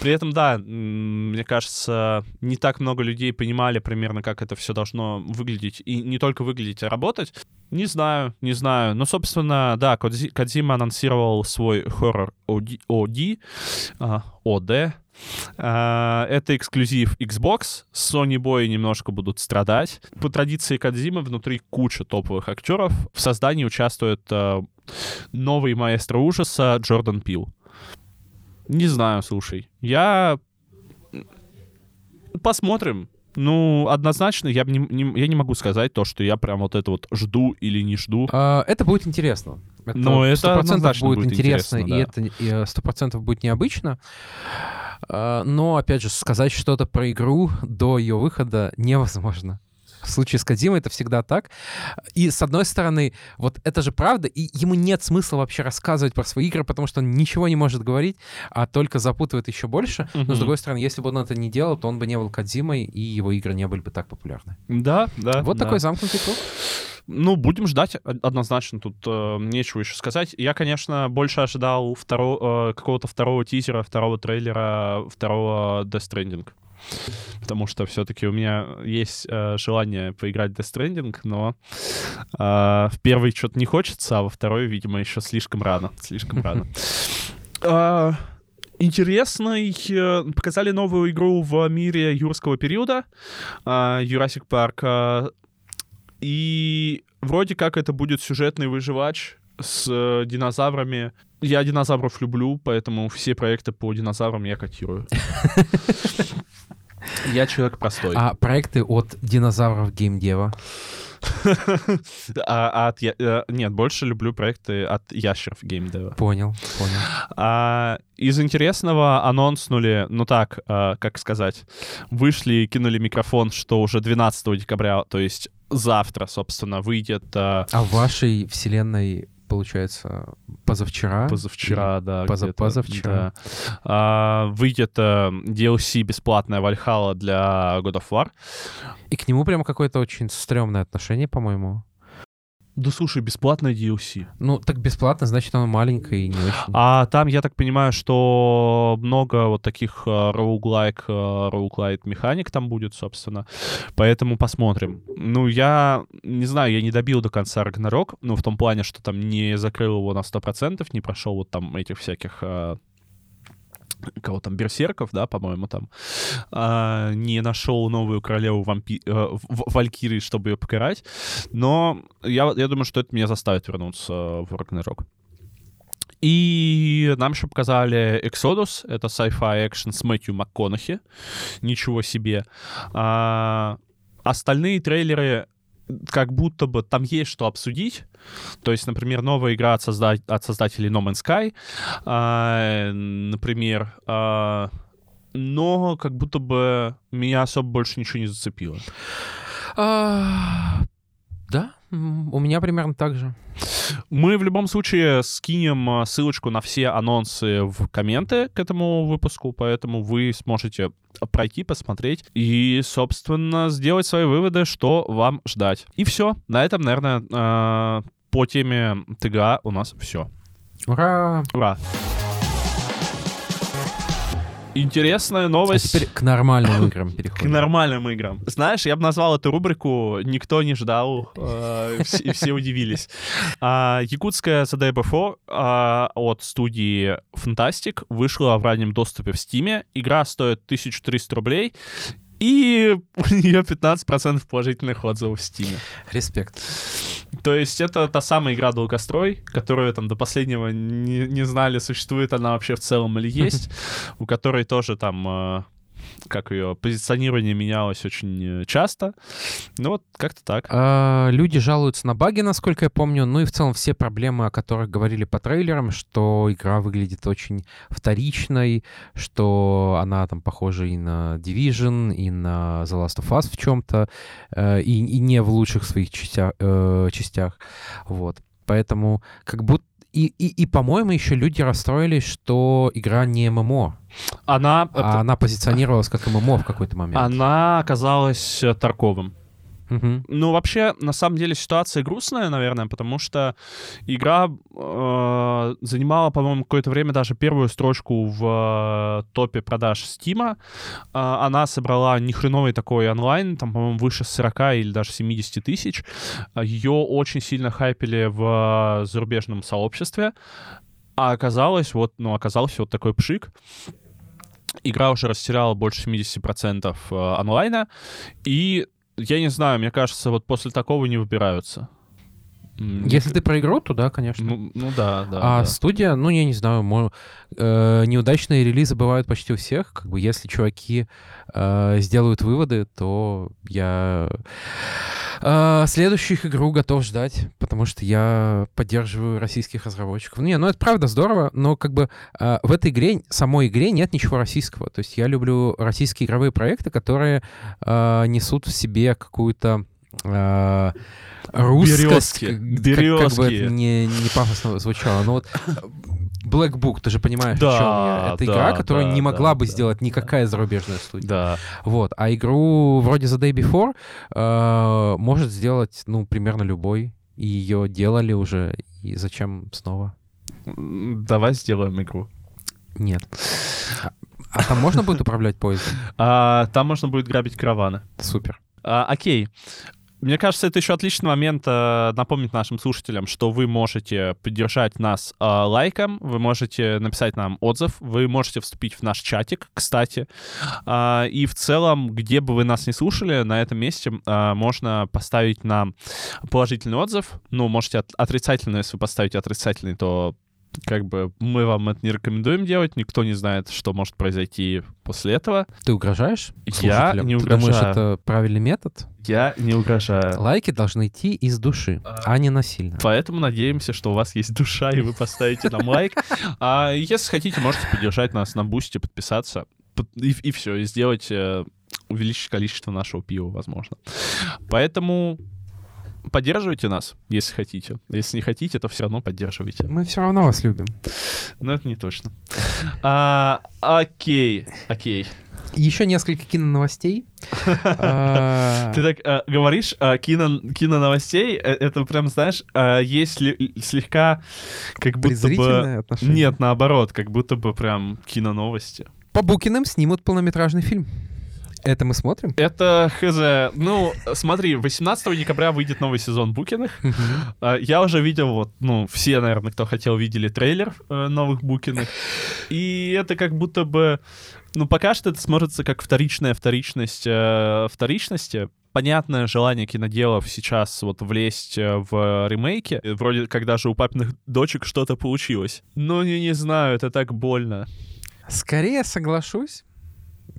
При этом, да, мне кажется, не так много людей понимали примерно, как это все должно выглядеть. И не только выглядеть, а работать. Не знаю, не знаю. Но, собственно, да, Кодзима анонсировал свой хоррор OD, OD, OD. А, Это эксклюзив Xbox. Sony Boy немножко будут страдать. По традиции Кодзимы внутри куча топовых актеров. В создании участвует а, новый маэстро ужаса Джордан Пил. Не знаю, слушай. Я... Посмотрим. Ну, однозначно, я, не, не- я не могу сказать то, что я прям вот это вот жду или не жду. А, Это будет интересно. Это 100% однозначно будет будет интересно, интересно, и да. это и, э, 100% будет необычно. А, Но, опять же, сказать что-то про игру до ее выхода невозможно. В случае с Кодзимой это всегда так. И, с одной стороны, вот это же правда, и ему нет смысла вообще рассказывать про свои игры, потому что он ничего не может говорить, а только запутывает еще больше. Но, с другой стороны, если бы он это не делал, то он бы не был Кодзимой, и его игры не были бы так популярны. Да, да. Вот да. такой замкнутый круг. Ну, будем ждать, о- однозначно, тут э, нечего еще сказать. Я, конечно, больше ожидал второго, э, какого-то второго тизера, второго трейлера, второго Death Stranding. Потому что все-таки у меня есть э, желание поиграть в Death Stranding, но э, в первый что-то не хочется, а во второй, видимо, еще слишком рано. Слишком рано. А, Интересный. э, Показали новую игру в мире юрского периода. а, Jurassic Park. а, И вроде как это будет сюжетный выживач с э, динозаврами. Я динозавров люблю, поэтому все проекты по динозаврам я котирую. Я человек простой. А проекты от динозавров геймдева? а, от, я, э, нет, больше люблю проекты от ящеров геймдева. Понял, понял. А, из интересного анонснули, ну так, а, как сказать, вышли и кинули микрофон, что уже 12 декабря, то есть завтра, собственно, выйдет... А, а в вашей вселенной получается, позавчера. Позавчера, да. Поза позавчера. Да. А, выйдет а, DLC бесплатная Вальхала для God of War. И к нему прямо какое-то очень стрёмное отношение, по-моему. Да слушай, бесплатное DLC. Ну, так бесплатно, значит, оно маленькое и не очень. А там, я так понимаю, что много вот таких роуглайк, роуглайт механик там будет, собственно. Поэтому посмотрим. Ну, я не знаю, я не добил до конца Рагнарок, ну, в том плане, что там не закрыл его на 100%, не прошел вот там этих всяких а, кого там, берсерков, да, по-моему, там, а, не нашел новую королеву вампи... э, Валькирии, чтобы ее покарать. Но я, я думаю, что это меня заставит вернуться в Рагнарок. И нам еще показали Exodus, это sci-fi экшен с Мэтью МакКонахи. Ничего себе. А, остальные трейлеры как будто бы там есть что обсудить. То есть, например, новая игра от, созда... от создателей No Man's Sky, э, например, э, но как будто бы меня особо больше ничего не зацепило. Да, у меня примерно так же. Мы в любом случае скинем а, ссылочку на все анонсы в комменты к этому выпуску, поэтому вы сможете пройти, посмотреть и, собственно, сделать свои выводы, что вам ждать. И все. На этом, наверное, а, по теме ТГА у нас все. Ура! Ура! Интересная новость. А теперь к нормальным играм переходим. К нормальным играм. Знаешь, я бы назвал эту рубрику «Никто не ждал», э, все удивились. А, якутская Before а, от студии Fantastic вышла в раннем доступе в Steam. Игра стоит 1300 рублей, и у нее 15% положительных отзывов в Steam. Респект. То есть это та самая игра Долгострой, которую там до последнего не, не знали, существует она вообще в целом или есть, у которой тоже там э, как ее позиционирование менялось очень э, часто. Ну вот как-то так. А, люди жалуются на баги, насколько я помню. Ну и в целом все проблемы, о которых говорили по трейлерам, что игра выглядит очень вторичной, что она там похожа и на Division, и на The Last of Us в чем-то, э, и, и не в лучших своих э, частях. Вот. Поэтому как будто и, и, и по-моему, еще люди расстроились, что игра не ММО. Она... А она позиционировалась как ММО в какой-то момент. Она оказалась э, Тарковым. Угу. Ну, вообще, на самом деле, ситуация грустная, наверное, потому что игра э, занимала, по-моему, какое-то время даже первую строчку в э, топе продаж Стима. Э, она собрала нехреновый такой онлайн, там, по-моему, выше 40 или даже 70 тысяч. Ее очень сильно хайпели в зарубежном сообществе. А оказалось, вот, ну, оказался вот такой пшик игра уже растеряла больше 70% э, онлайна, и я не знаю, мне кажется, вот после такого не выбираются. Если ты про игру, то да, конечно. Ну, ну да, да. А да. студия, ну, я не знаю, мой, э, неудачные релизы бывают почти у всех. Как бы если чуваки э, сделают выводы, то я э, следующую игру готов ждать, потому что я поддерживаю российских разработчиков. Не, ну это правда здорово, но как бы э, в этой игре, самой игре нет ничего российского. То есть я люблю российские игровые проекты, которые э, несут в себе какую-то... Э, русскость, Березки. Как, как бы это не, не пафосно звучало. Но вот Black Book, ты же понимаешь, да, о чем я. Это да, игра, которую да, не могла да, бы да, сделать никакая зарубежная студия. Да. Вот. А игру вроде The Day Before э, может сделать, ну, примерно любой. И ее делали уже. И зачем снова? Давай сделаем игру. Нет. А, а там можно будет управлять поездом? А, там можно будет грабить караваны. Супер. А, окей. Мне кажется, это еще отличный момент э, напомнить нашим слушателям, что вы можете поддержать нас э, лайком, вы можете написать нам отзыв, вы можете вступить в наш чатик, кстати. Э, и в целом, где бы вы нас не слушали, на этом месте э, можно поставить нам положительный отзыв. Ну, можете от, отрицательный, если вы поставите отрицательный, то как бы мы вам это не рекомендуем делать, никто не знает, что может произойти после этого. Ты угрожаешь? Я не Ты думаешь, угрожаю. это правильный метод? Я не угрожаю. Лайки должны идти из души, а не насильно. Поэтому надеемся, что у вас есть душа, и вы поставите нам лайк. А если хотите, можете поддержать нас на бусте, подписаться. Под- И, и все, и сделать, э, увеличить количество нашего пива, возможно. Поэтому поддерживайте нас, если хотите. Если не хотите, то все равно поддерживайте. Мы все равно вас любим. Но это не точно. А, окей, окей. Еще несколько киноновостей. А, Ты так а, говоришь, а, кино, киноновостей, э, это прям, знаешь, есть слегка как будто бы... Нет, наоборот, как будто бы прям киноновости. По Букиным снимут полнометражный фильм. Это мы смотрим? Это хз. Ну, смотри, 18 декабря выйдет новый сезон Букиных. А, Я уже видел, вот, ну, все, наверное, кто хотел, видели трейлер э, новых Букиных. И это как будто бы... Ну, пока что это смотрится как вторичная вторичность э, вторичности. Понятное желание киноделов сейчас вот влезть э, в ремейки. Э, Вроде как даже у папиных дочек что-то получилось. Но не, не знаю, это так больно. Скорее соглашусь.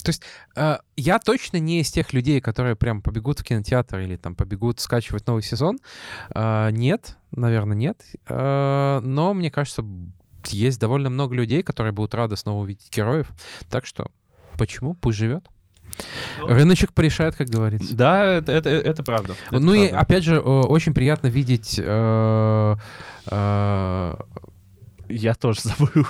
То есть э, я точно не из тех людей, которые прям побегут в кинотеатр или там побегут скачивать новый сезон. Э, нет, наверное, нет. Э, но мне кажется, есть довольно много людей, которые будут рады снова увидеть героев. Так что почему? Пусть живет. Рыночек порешает, как говорится. Да, это, это, это правда. Это ну и правда. опять же, очень приятно видеть э, э, Я тоже забыл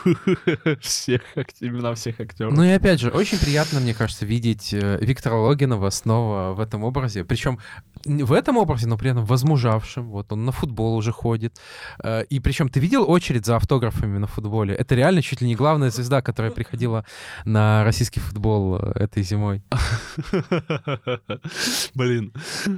всех, имена всех актеров. Ну и опять же, очень приятно, мне кажется, видеть э, Виктора Логинова снова в этом образе. Причем в этом образе, но при этом возмужавшим. Вот он на футбол уже ходит. Э, И причем ты видел очередь за автографами на футболе? Это реально чуть ли не главная звезда, которая приходила на российский футбол э, этой зимой. Блин.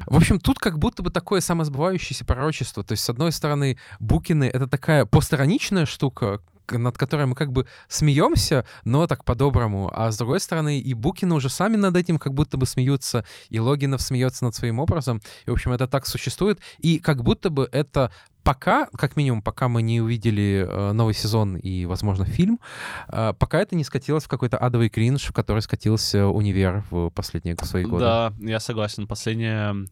В общем, тут как будто бы такое самосбывающееся пророчество. То есть, с одной стороны, Букины — это такая постироничная штука, к- над которой мы как бы смеемся, но так по-доброму. А с другой стороны, и Букины уже сами над этим как будто бы смеются, и Логинов смеется над своим образом. И, в общем, это так существует. И как будто бы это пока, как минимум, пока мы не увидели э, новый сезон и, возможно, фильм, э, пока это не скатилось в какой-то адовый кринж, в который скатился универ в последние свои годы. Да, я согласен. Последние,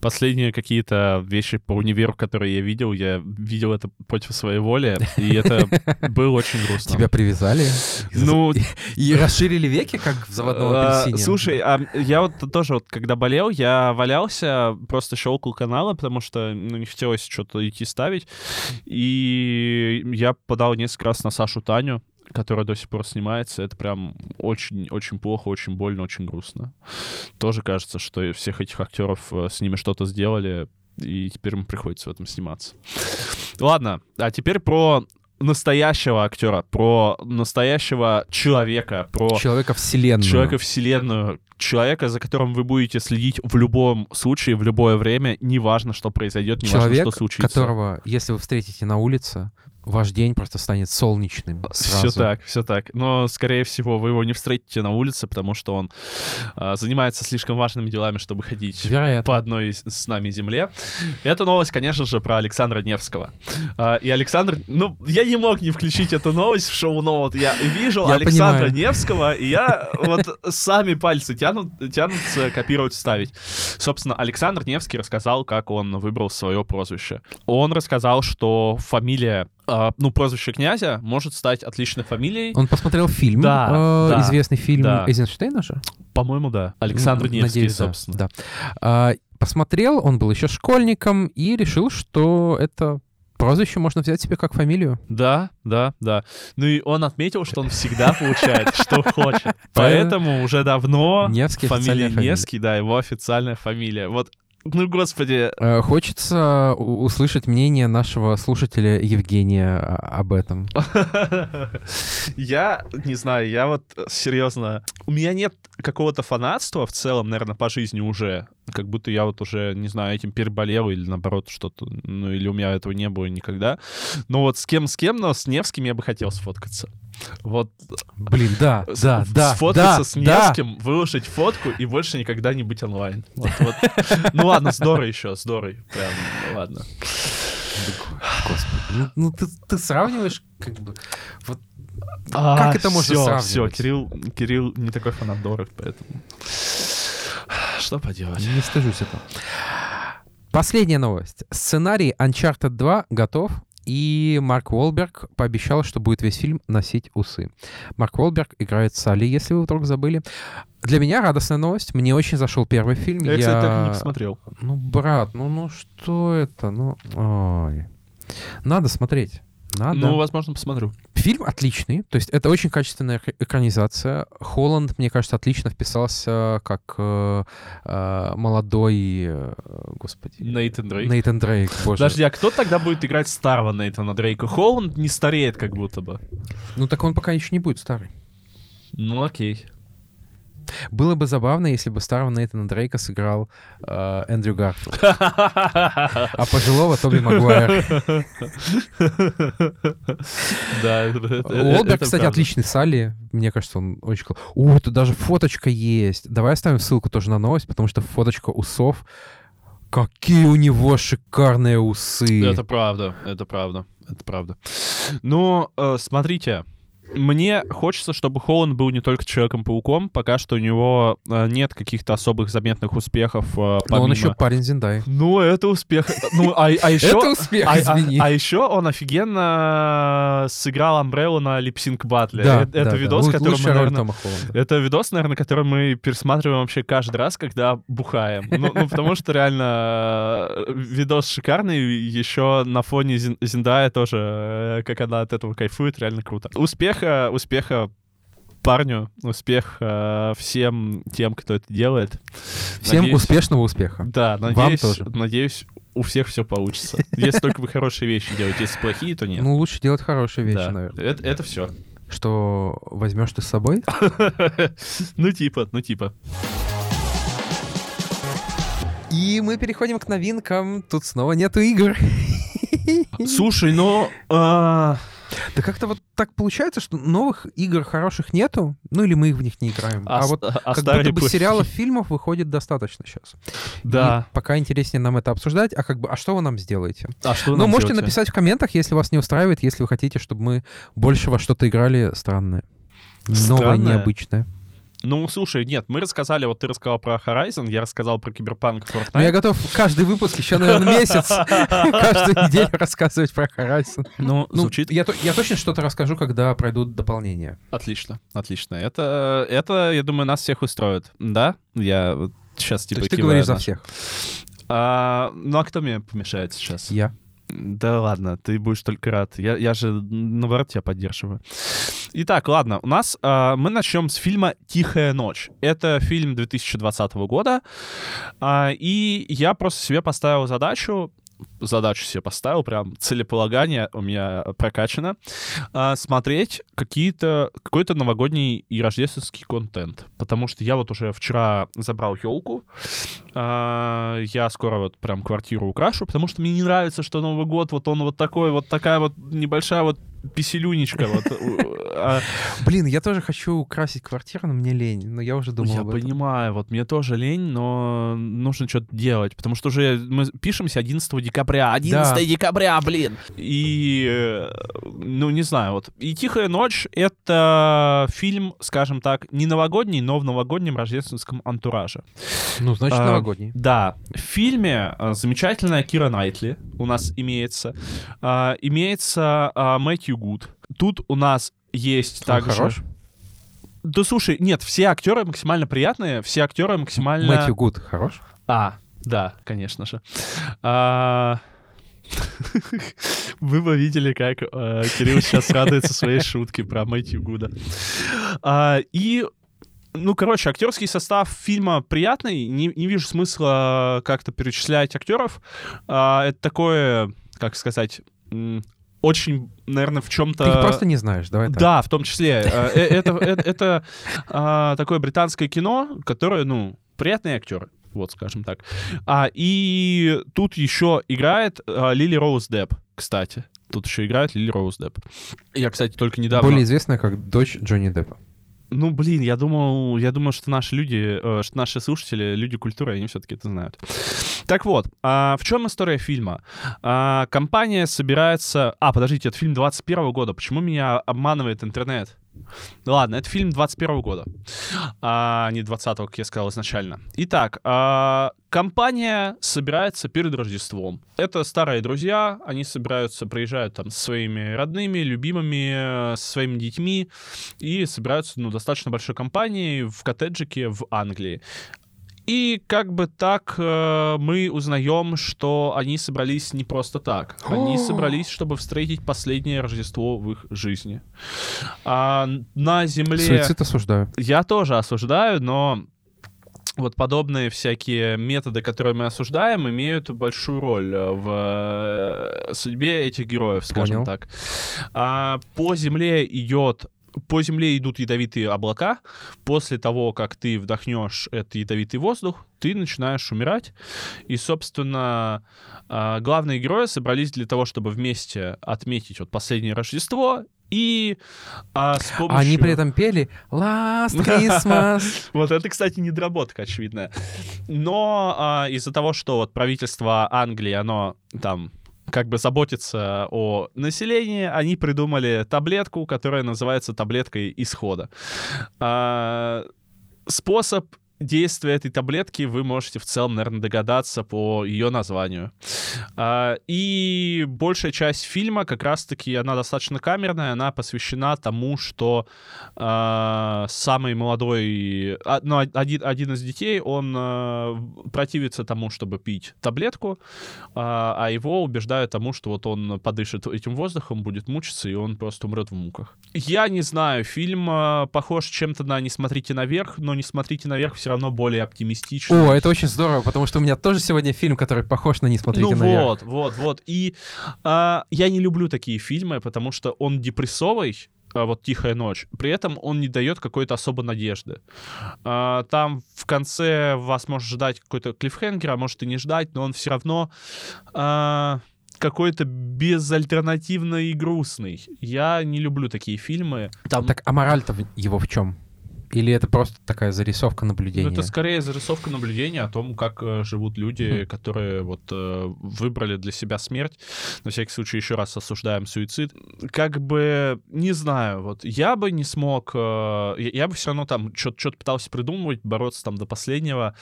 последние какие-то вещи по универу, которые я видел, я видел это против своей воли, и это было очень грустно. Тебя привязали? Ну, И расширили веки, как в заводном А, апельсине. Слушай, а я вот тоже, вот, когда болел, я валялся, просто щелкал каналы, потому что ну, не хотелось что-то идти ставить. И я подал несколько раз на Сашу Таню, которая до сих пор снимается. Это прям очень-очень плохо, очень больно, очень грустно. Тоже кажется, что всех этих актеров э, с ними что-то сделали, и теперь им приходится в этом сниматься. Ладно, а теперь про настоящего актера, про настоящего человека, про Человека вселенную. человека вселенную, человека, за которым вы будете следить в любом случае, в любое время, неважно, что произойдет, неважно, Человек, что случится. которого, если вы встретите на улице, ваш день просто станет солнечным сразу. Все так, все так. Но, скорее всего, вы его не встретите на улице, потому что он а, занимается слишком важными делами, чтобы ходить Вероятно. по одной из- с нами земле. Это новость, конечно же, про Александра Невского. А, и Александр... Ну, я не мог не включить эту новость в шоу-ноут. Я вижу Я Александра понимаю. Невского, и я вот сами пальцы тянут, тянутся копировать, ставить. Собственно, Александр Невский рассказал, как он выбрал свое прозвище. Он рассказал, что фамилия, а, ну, прозвище князя может стать отличной фамилией. Он посмотрел фильм, Да, э, да, известный фильм да. Эйзенштейна же? По-моему, да. Александр Невский, надеюсь, да, собственно. Да. А, посмотрел, он был еще школьником и решил, что это прозвище можно взять себе как фамилию. Да, да, да. Ну и он отметил, что он всегда получает, что хочет. Поэтому уже давно фамилия. Невский, да, его официальная фамилия. Вот, ну, господи, Э, Хочется услышать мнение нашего слушателя Евгения а, об этом. я не знаю, я вот э, серьезно, у меня нет какого-то фанатства в целом, наверное, по жизни уже. Как будто я вот уже, не знаю, этим переболел или наоборот что-то, ну или у меня этого не было никогда. Но вот с кем с кем, но с Невским я бы хотел сфоткаться. Вот Блин, да, с- да, да, сфоткаться да, с да. Невским, выложить фотку и больше никогда не быть онлайн. Вот, вот. Ну ладно, здорово еще, здорово. Прям, ладно. Господи, ну, ну ты, ты сравниваешь, как бы, вот А, Как это можно всё, сравнивать? всё, Кирилл, Кирилл не такой фанат Доров, поэтому... Что поделать? Не стыжусь этого. Последняя новость. Сценарий Uncharted 2 готов, и Марк Уолберг пообещал, что будет весь фильм носить усы. Марк Уолберг играет Салли, если вы вдруг забыли. Для меня радостная новость. Мне очень зашел первый фильм. Я, кстати, так и не посмотрел. Ну, брат, ну, ну что это? Ну, ой. Надо смотреть. Надо. Ну, возможно, посмотрю. Фильм отличный, то есть это очень качественная эк- экранизация. Холланд, мне кажется, отлично вписался как э, э, молодой, э, господи, Нейтан Дрейк. Нейтан Дрейк, боже. Подожди, а кто тогда будет играть старого Нейтана Дрейка? Холланд не стареет как будто бы. Ну так он пока еще не будет старый. Ну, окей. Было бы забавно, если бы старого Нейтана Дрейка сыграл э, Эндрю Гарфилд, а пожилого Тоби Магуайр. Да, Уолберг, кстати, отличный Салли. Мне кажется, он очень. О, тут даже фоточка есть. Давай оставим ссылку тоже на новость, потому что фоточка усов. Какие у него шикарные усы. Это правда, это правда, это правда. Но э, смотрите, мне хочется, чтобы Холланд был не только Человеком-пауком, пока что у него э, нет каких-то особых заметных успехов. э, Но он помимо- еще парень Зиндай. Ну, это успех. Ну, а, а еще... Это успех, а, а- извини. а еще он офигенно сыграл Амбреллу на липсинг батле. Да, это это да, да. видос, Лу- который мы, лучшая роль наверное, это видос, наверное, который мы пересматриваем вообще каждый раз, когда бухаем. Ну, ну, потому что реально э, видос шикарный, еще на фоне Зин- Зиндая тоже, э, как она от этого кайфует, реально круто. Успеха, успеха парню, успех э, всем тем, кто это делает. Всем Надеюсь- успешного успеха. Да, Вам надеюсь, тоже. надеюсь, у всех все получится. Если только вы хорошие вещи делаете, если плохие, то нет. Ну, лучше делать хорошие вещи, Да. наверное. Это, это все. Что возьмешь ты с собой? Ну, типа, ну, типа. И мы переходим к новинкам. Тут снова нету игр. Слушай, ну... Да как-то вот так получается, что новых игр хороших нету, ну или мы в них не играем. А, а вот а как будто бы сериалов, фильмов выходит достаточно сейчас. Да. И пока интереснее нам это обсуждать, а как бы, а что вы нам сделаете? А что вы ну, можете делаете? написать в комментах, если вас не устраивает, если вы хотите, чтобы мы больше во что-то играли странное. Новое, Странное? необычное. Ну, слушай, нет, мы рассказали, вот ты рассказал про Horizon, я рассказал про Киберпанк Fortnite. Но Ну, я готов каждый выпуск, еще, наверное, месяц, каждую неделю рассказывать про Horizon. Ну, Ну, звучит я, то- я точно что-то расскажу, когда пройдут дополнения. отлично, отлично. Это, это, я думаю, нас всех устроит. Да? Я сейчас То типа есть ты киваю говоришь за всех. А, ну, а кто мне помешает сейчас? Я. Да ладно, ты будешь только рад. Я, я же, наоборот, тебя поддерживаю. Итак, ладно, у нас а, мы начнем с фильма «Тихая ночь». Это фильм 2020 года, а, и я просто себе поставил задачу, задачу себе поставил, прям целеполагание у меня прокачано, а, смотреть какие-то, какой-то новогодний и рождественский контент. Потому что я вот уже вчера забрал елку, а, я скоро вот прям квартиру украшу, потому что мне не нравится, что Новый год, вот он вот такой, вот такая вот небольшая вот писелюнечка. Вот, а, Блин, я тоже хочу украсить квартиру, но мне лень. Но я уже думал я понимаю, вот мне тоже лень, но нужно что-то делать, потому что уже мы пишемся 11 декабря, 11 Да. декабря, блин. И, э, ну, не знаю, вот. И «Тихая ночь» — это фильм, скажем так, не новогодний, но в новогоднем рождественском антураже. Ну, значит, А, новогодний. Да, в фильме а, замечательная Кира Найтли у нас имеется. А, имеется Мэтью Гуд. Тут у нас есть Он также... хорош? Да слушай, нет, все актеры максимально приятные, все актеры максимально... Мэтью Гуд хорош? А, да, конечно же. А, Вы бы видели, как э, Кирилл сейчас радуется своей шутке про Мэтью Гуда. А, И ну, короче, актерский состав фильма приятный. Не, не вижу смысла как-то перечислять актеров. А, это такое, как сказать, очень, наверное, в чем-то... Ты их просто не знаешь, давай так. Да, в том числе. Э, э, Это, это, а, такое британское кино, которое, ну, приятные актеры. Вот, скажем так. А, и тут еще играет а, Лили Роуз Депп, кстати. Тут еще играет Лили Роуз Депп. Я, кстати, только недавно... Более известная как дочь Джонни Деппа. Ну, блин, я думал, я думал, что наши люди, э, что наши слушатели, люди культуры, они все-таки это знают. Так вот, а в чем история фильма? А, компания собирается... А, подождите, это фильм 21 года. Почему меня обманывает интернет? Ладно, это фильм 21 года, а не 20 как я сказал изначально. Итак, а, компания собирается перед Рождеством. Это старые друзья, они собираются, приезжают там со своими родными, любимыми, со своими детьми и собираются, ну, достаточно большой компанией в коттеджике в Англии. И как бы так э, мы узнаем, что они собрались не просто так. Они собрались, чтобы встретить последнее Рождество в их жизни. А на Земле... Суицид осуждаю. Я тоже осуждаю, но вот подобные всякие методы, которые мы осуждаем, имеют большую роль э, в э, судьбе этих героев, скажем Понял. так. А, по Земле идет по земле идут ядовитые облака. После того, как ты вдохнешь этот ядовитый воздух, ты начинаешь умирать. И, собственно, а, главные герои собрались для того, чтобы вместе отметить вот последнее Рождество и а, с помощью... Они при этом пели Last Christmas. Вот это, кстати, недоработка очевидная. Но а, из-за того, что вот правительство Англии, оно там как бы заботится о населении, они придумали таблетку, которая называется таблеткой исхода. А, способ действия этой таблетки вы можете в целом, наверное, догадаться по ее названию. А, и большая часть фильма как раз-таки, она достаточно камерная, она посвящена тому, что а, самый молодой, а, ну, один, один из детей, он противится тому, чтобы пить таблетку, а, его убеждают тому, что вот он подышит этим воздухом, будет мучиться, и он просто умрет в муках. Я не знаю, фильм похож чем-то на «Не смотрите наверх», но «Не смотрите наверх» все равно более оптимистичный. О, это очень здорово, потому что у меня тоже сегодня фильм, который похож на «Не смотрите ну наверх». вот, вот, вот. И а, я не люблю такие фильмы, потому что он депрессовый, а, вот «Тихая ночь», при этом он не дает какой-то особой надежды. А, там в конце вас может ждать какой-то клиффхенгер, а может и не ждать, но он все равно а, какой-то безальтернативный и грустный. Я не люблю такие фильмы. Там Так, а мораль-то его в чем? Или это просто такая зарисовка наблюдения? Ну, это скорее зарисовка наблюдения о том, как э, живут люди, Хм. которые вот э, выбрали для себя смерть. На всякий случай еще раз осуждаем суицид. Как бы, не знаю, вот я бы не смог, э, я, я бы все равно там что-то пытался придумывать, бороться там до последнего,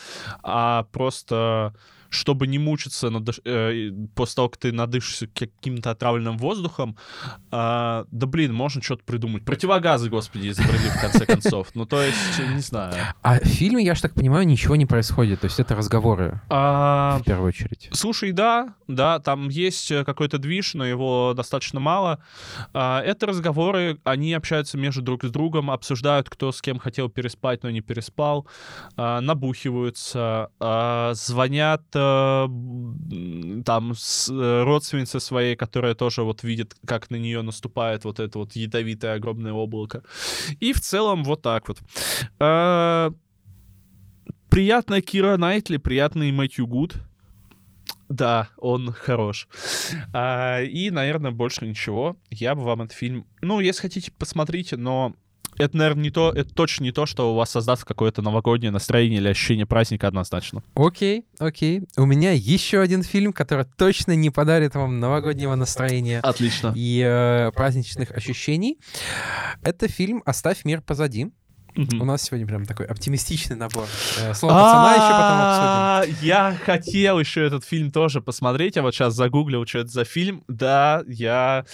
а просто чтобы не мучиться надыш- э, после того, как ты надышишься каким-то отравленным воздухом, а, да блин, можно что-то придумать. Противогазы, господи, изобрели в конце концов. Ну, то есть, не знаю. А в фильме, я же так понимаю, ничего не происходит. То есть это разговоры А, в первую очередь. Слушай, да, да, там есть э, какой-то движ, но его достаточно мало. А, Это разговоры, они общаются между друг с другом, обсуждают, кто с кем хотел переспать, но не переспал, а, набухиваются, а, звонят э, там с э, родственнице своей, которая тоже вот видит, как на нее наступает вот это вот ядовитое огромное облако. И в целом вот так вот. А, Приятная Кира Найтли, приятный Мэтью Гуд. Да, он хорош. А, и, наверное, больше ничего. Я бы вам этот фильм... Ну, если хотите, посмотрите, но это, наверное, не то, это точно не то, что у вас создаст какое-то новогоднее настроение или ощущение праздника однозначно. Окей, окей. У меня еще один фильм, который точно не подарит вам новогоднего настроения Отлично. и э, праздничных ощущений. Это фильм «Оставь мир позади». У нас сегодня прям такой оптимистичный набор. Э, Слово пацана еще потом обсудим. А, Я хотел еще этот фильм тоже посмотреть, а вот сейчас загуглил, что это за фильм. Да, я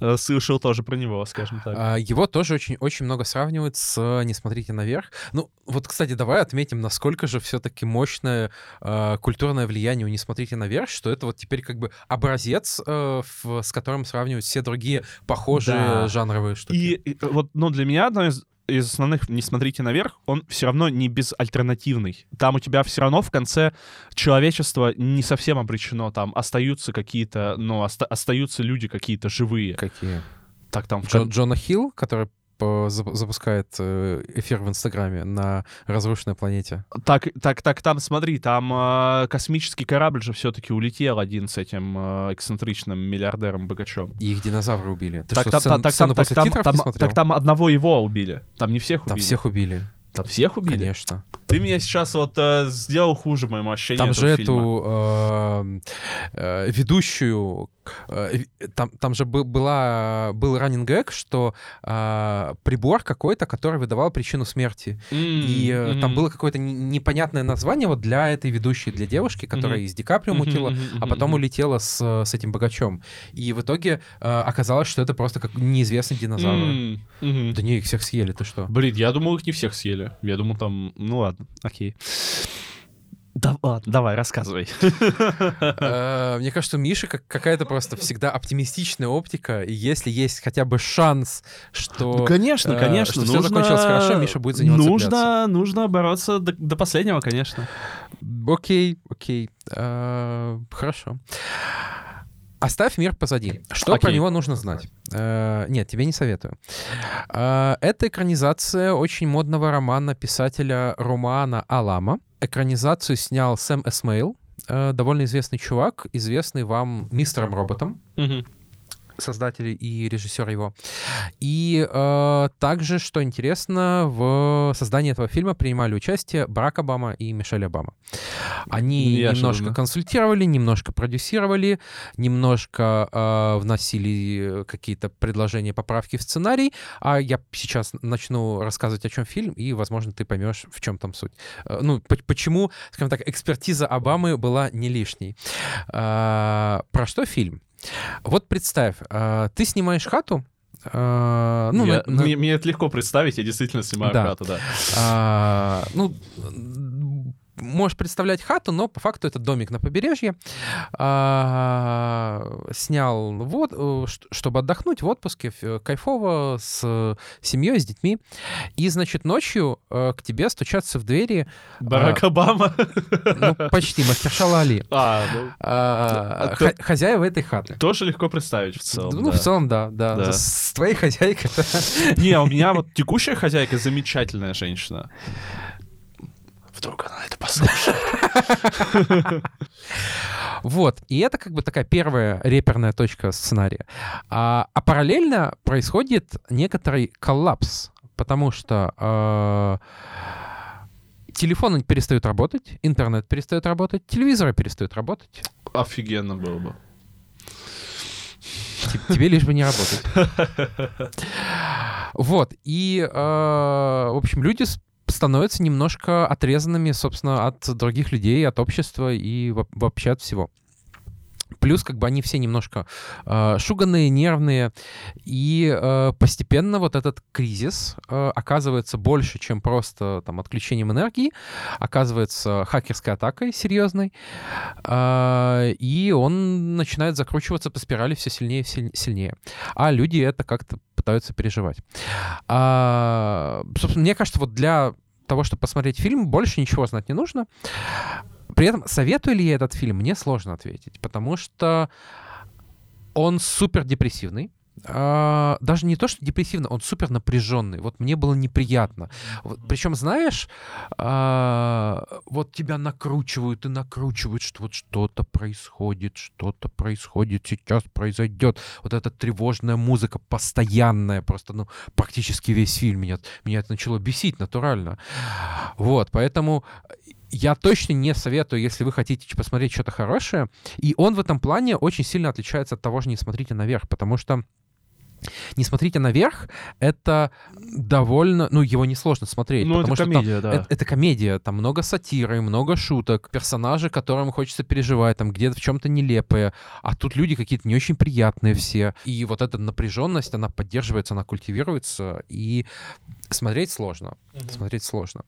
э, слышал тоже про него, скажем так. А, Его тоже очень, очень много сравнивают с «Не смотрите наверх». Ну, вот, кстати, давай отметим, насколько же все-таки мощное э, культурное влияние у «Не смотрите наверх», что это вот теперь как бы образец, с которым сравнивают все другие похожие жанровые штуки. И вот, ну, для меня одно из из основных «Не смотрите наверх», он все равно не безальтернативный. Там у тебя все равно в конце человечество не совсем обречено. Там остаются какие-то, ну, оста- остаются люди какие-то живые. Какие? Так там Джо- Джона Хилл, который запускает э, эфир в Инстаграме на разрушенной планете. Так, так, так, там, смотри, там э, космический корабль же все-таки улетел один с этим э, эксцентричным миллиардером богачом. И их динозавры убили. Ты Так что, там, сцен- так, сцену там, так, там, там- так там одного его убили. Там не всех Там убили. всех убили, Там всех убили? конечно. Ты меня сейчас вот э, сделал хуже моему ощущению Там этого же фильма. эту э, э, ведущую, э, ви- там, там же был, была, был раннинг гэг, что э, прибор какой-то, который выдавал причину смерти. И э, М, там было какое-то не- непонятное название вот для этой ведущей, для девушки, которая Мгм. из Ди Каприо мутила, мгм, а потом улетела с, э, с этим богачом. И в итоге э, оказалось, что это просто как неизвестный динозавр. Мгм. Да не, их всех съели, ты что? Блин, я думал, их не всех съели. Я думал, там... Ну ладно, окей. Да, ладно, давай, рассказывай. Э, Мне кажется, у Миши как- какая-то просто всегда оптимистичная оптика, и если есть хотя бы шанс, что... Ну, конечно, э, конечно. что нужно... закончилось хорошо, Миша будет за него Нужно, нужно бороться до, до последнего, конечно. Окей, окей, э, хорошо. Оставь мир позади. Что про Окей. него нужно знать? Э, Нет, тебе не советую. Э, Это экранизация очень модного романа писателя Романа Алама. Экранизацию снял Сэм Эсмейл, э, довольно известный чувак, известный вам мистером Роботом. Мгм. Создатель и режиссер его. И э, также, что интересно, в создании этого фильма принимали участие Барак Обама и Мишель Обама. Они Неожиданно. немножко консультировали, немножко продюсировали, немножко э, вносили какие-то предложения, поправки в сценарий. А я сейчас начну рассказывать, о чем фильм, и, возможно, ты поймешь, в чем там суть. Э, ну, по- почему, скажем так, экспертиза Обамы была не лишней. Э, про что фильм? Вот представь, э, ты снимаешь хату, э, ну, Я- на- на- мне, мне это легко представить, я действительно снимаю Да. хату, да. а, ну, можешь представлять хату, но по факту это домик на побережье. А, снял вот, э, чтобы отдохнуть в отпуске, ф- кайфово, с семьей, с детьми. И, значит, ночью э, к тебе стучатся в двери, Барак Обама. ну, почти, Махершала Али. А, ну, А, А хозяева этой хаты. тоже легко представить в целом. Ну, да. в целом, да, да. Да. С твоей хозяйкой. Не, у меня вот текущая хозяйка замечательная женщина. Вдруг она это послушает. Вот, и это как бы такая первая реперная точка сценария. А, а параллельно происходит некоторый коллапс, потому что э, телефоны перестают работать, интернет перестает работать, телевизоры перестают работать. Офигенно было бы. Тебе лишь бы не работать. Вот, и, э, в общем, люди становятся немножко отрезанными, собственно, от других людей, от общества и во- вообще от всего. Плюс, как бы они все немножко э, шуганные, нервные, и э, постепенно вот этот кризис э, оказывается больше, чем просто там отключением энергии, оказывается хакерской атакой серьезной, э, и он начинает закручиваться по спирали все сильнее и силь- сильнее. А люди это как-то пытаются переживать. А, собственно, мне кажется, вот для того, чтобы посмотреть фильм, больше ничего знать не нужно. При этом советую ли я этот фильм, мне сложно ответить, потому что он супер депрессивный. А, даже не то, что депрессивно, он супер напряженный. Вот мне было неприятно. Вот, причем, знаешь, а, вот тебя накручивают и накручивают, что вот что-то происходит, что-то происходит, сейчас произойдет. Вот эта тревожная музыка постоянная, просто, ну, практически весь фильм меня, меня это начало бесить натурально. Вот, поэтому я точно не советую, если вы хотите посмотреть что-то хорошее. И он в этом плане очень сильно отличается от того же «Не смотрите наверх», потому что «Не смотрите наверх» — это довольно... Ну, его несложно смотреть, Ну, потому это что там- комедия, да. это, это комедия, там много сатиры, много шуток, персонажи, которым хочется переживать, там где-то в чем-то нелепые, а тут люди какие-то не очень приятные все. И вот эта напряженность, она поддерживается, она культивируется, и смотреть сложно. Смотреть сложно.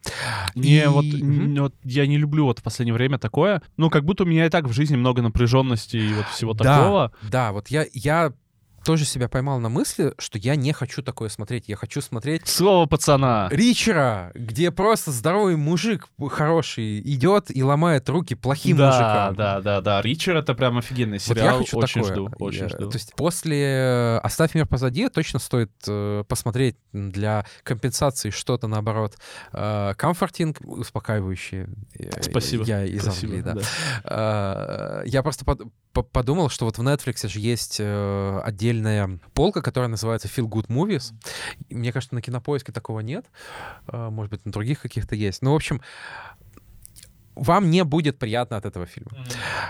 Не, И- вот, н- вот я не люблю вот в последнее время такое. Ну, как будто у меня и так в жизни много напряженности и вот всего Да, такого. Да, вот я, я тоже себя поймал на мысли, что я не хочу такое смотреть. Я хочу смотреть Слово пацана. Ричера, где просто здоровый мужик хороший идет и ломает руки плохим да, мужикам. Да, да, да. Ричард — это прямо офигенный Вот сериал. я хочу очень такое. жду, очень Я- жду. То есть после э, «Оставь мир позади» точно стоит э, посмотреть для компенсации что-то, наоборот, э, комфортинг, успокаивающее. Э, Спасибо. Я из Спасибо, Англии, да. да. Э, Я просто под- по- подумал, что вот в Netflix же есть э, отдельная полка, которая называется Feel Good Movies. Мне кажется, на Кинопоиске такого нет. Э, Может быть, на других каких-то есть. Ну, в общем, вам не будет приятно от этого фильма.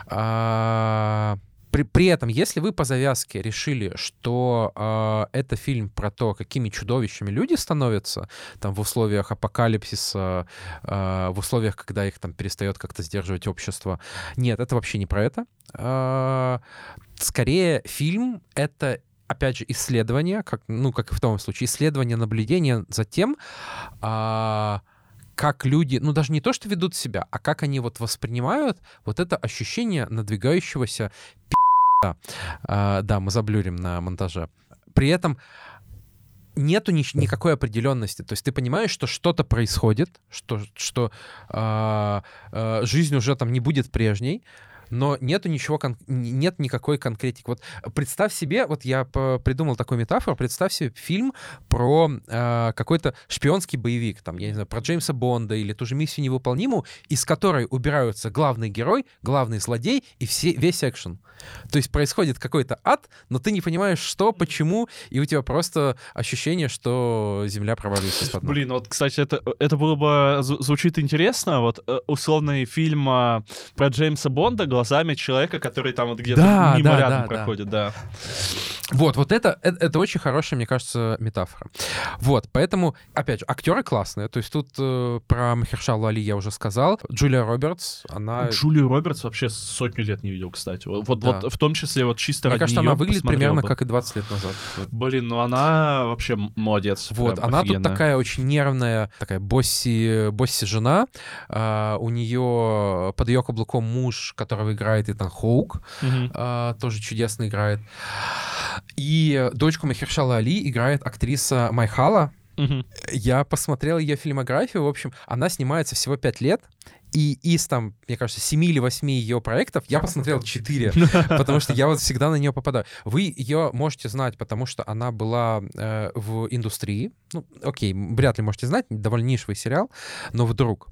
А, При, при этом, если вы по завязке решили, что а, это фильм про то, какими чудовищами люди становятся, там в условиях апокалипсиса, а, в условиях, когда их там перестает как-то сдерживать общество, нет, это вообще не про это. А, скорее, фильм — это опять же, исследование, как, ну, как и в том случае, исследование, наблюдение за тем, а, как люди, ну, даже не то, что ведут себя, а как они вот воспринимают вот это ощущение надвигающегося пи***а. А, да, мы заблюрим на монтаже. При этом нету ни- никакой определенности. То есть ты понимаешь, что что-то происходит, что, что а, а, жизнь уже там не будет прежней, но нету ничего, кон- нет никакой конкретики. Вот представь себе, вот я придумал такую метафору, представь себе фильм про а, какой-то шпионский боевик, там, я не знаю, про Джеймса Бонда или ту же миссию невыполнимую, из которой убираются главный герой, главный злодей и все, весь экшен. То есть происходит какой-то ад, но ты не понимаешь, что, почему, и у тебя просто ощущение, что земля провалится из-под ног. Блин, вот, кстати, это, это было бы... зв- Звучит интересно. Вот э, условный фильм а, про Джеймса Бонда глазами человека, который там вот где-то Да, мимо да, рядом да, да. проходит, да. Вот, вот это, это, это очень хорошая, мне кажется, метафора. Вот, поэтому, опять же, актеры классные. То есть тут э, про Махершалу Али я уже сказал. Джулия Робертс, она... Джулию Робертс вообще сотню лет не видел, кстати. Вот, Да. вот в том числе вот чисто Мне кажется, она выглядит примерно бы. как и 20 лет назад. Блин, ну она вообще молодец. Вот, она тут офигенная. такая очень нервная, такая босси, босси жена. А, у нее под ее каблуком муж, которого играет Итан Хоук, Мгм. а, тоже чудесно играет. И дочку Махершала Али играет актриса Майхала. Мгм. Я посмотрел ее фильмографию. В общем, она снимается всего 5 лет. И из там, мне кажется, 7 или 8 ее проектов я посмотрел 4, потому что я вот всегда на нее попадаю. Вы ее можете знать, потому что она была э, в индустрии. Ну, окей, вряд ли можете знать, довольно нишевый сериал, но вдруг.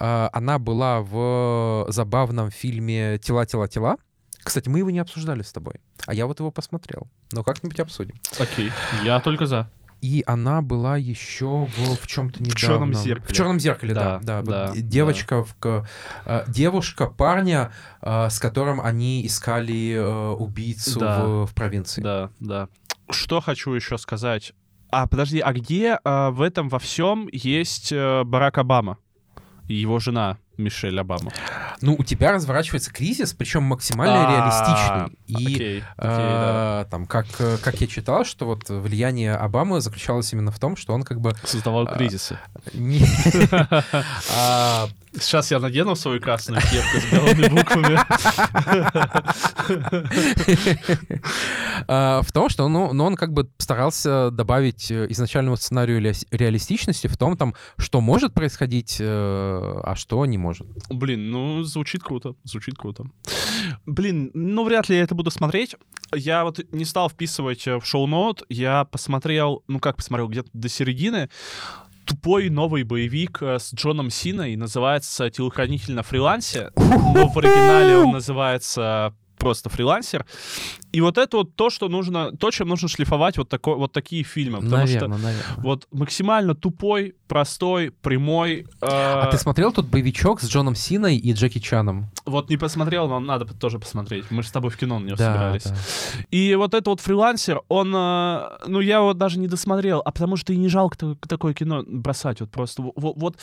Э, она была в забавном фильме «Тела, тела, тела». Кстати, мы его не обсуждали с тобой, а я вот его посмотрел. Но как-нибудь обсудим. Окей, я только за. И она была еще в, в чем-то недавно. «Чёрном зеркале». В черном зеркале, да. Да, да, да, девочка, в, к- э, девушка парня, э, с которым они искали э, убийцу Да. в, в провинции. Да, да. Что хочу еще сказать? А, подожди, а где а, в этом во всем есть Барак Обама и его жена Мишель Обама? Ну, у тебя разворачивается кризис, причем максимально А, реалистичный. И э, там, как, э, как я читал, что вот влияние Обамы заключалось именно в том, что он как бы Создавал а, кризисы. Сейчас я надену свою красную кепку с белыми буквами. А, в том, что ну, ну, он как бы старался добавить э, изначальному сценарию ре- реалистичности в том, там, что может происходить, э, а что не может. Блин, ну, звучит круто, звучит круто. Блин, ну, вряд ли я это буду смотреть. Я вот не стал вписывать э, в шоу-ноут, я посмотрел, ну, как посмотрел, где-то до середины, тупой новый боевик э, с Джоном Синой, называется «Телохранитель на фрилансе», но в оригинале он называется просто фрилансер. И вот это вот то, что нужно, то, чем нужно шлифовать вот, такой, вот такие фильмы. Потому что наверное, наверное. вот максимально тупой, простой, прямой. э, А ты смотрел тут боевичок с Джоном Синой и Джеки Чаном? Вот не посмотрел, но надо тоже посмотреть. Мы же с тобой в кино на него Да, собирались. да. И вот этот вот фрилансер, он, э, ну, я его даже не досмотрел, а потому что и не жалко та- такое кино бросать. Вот просто вот, вот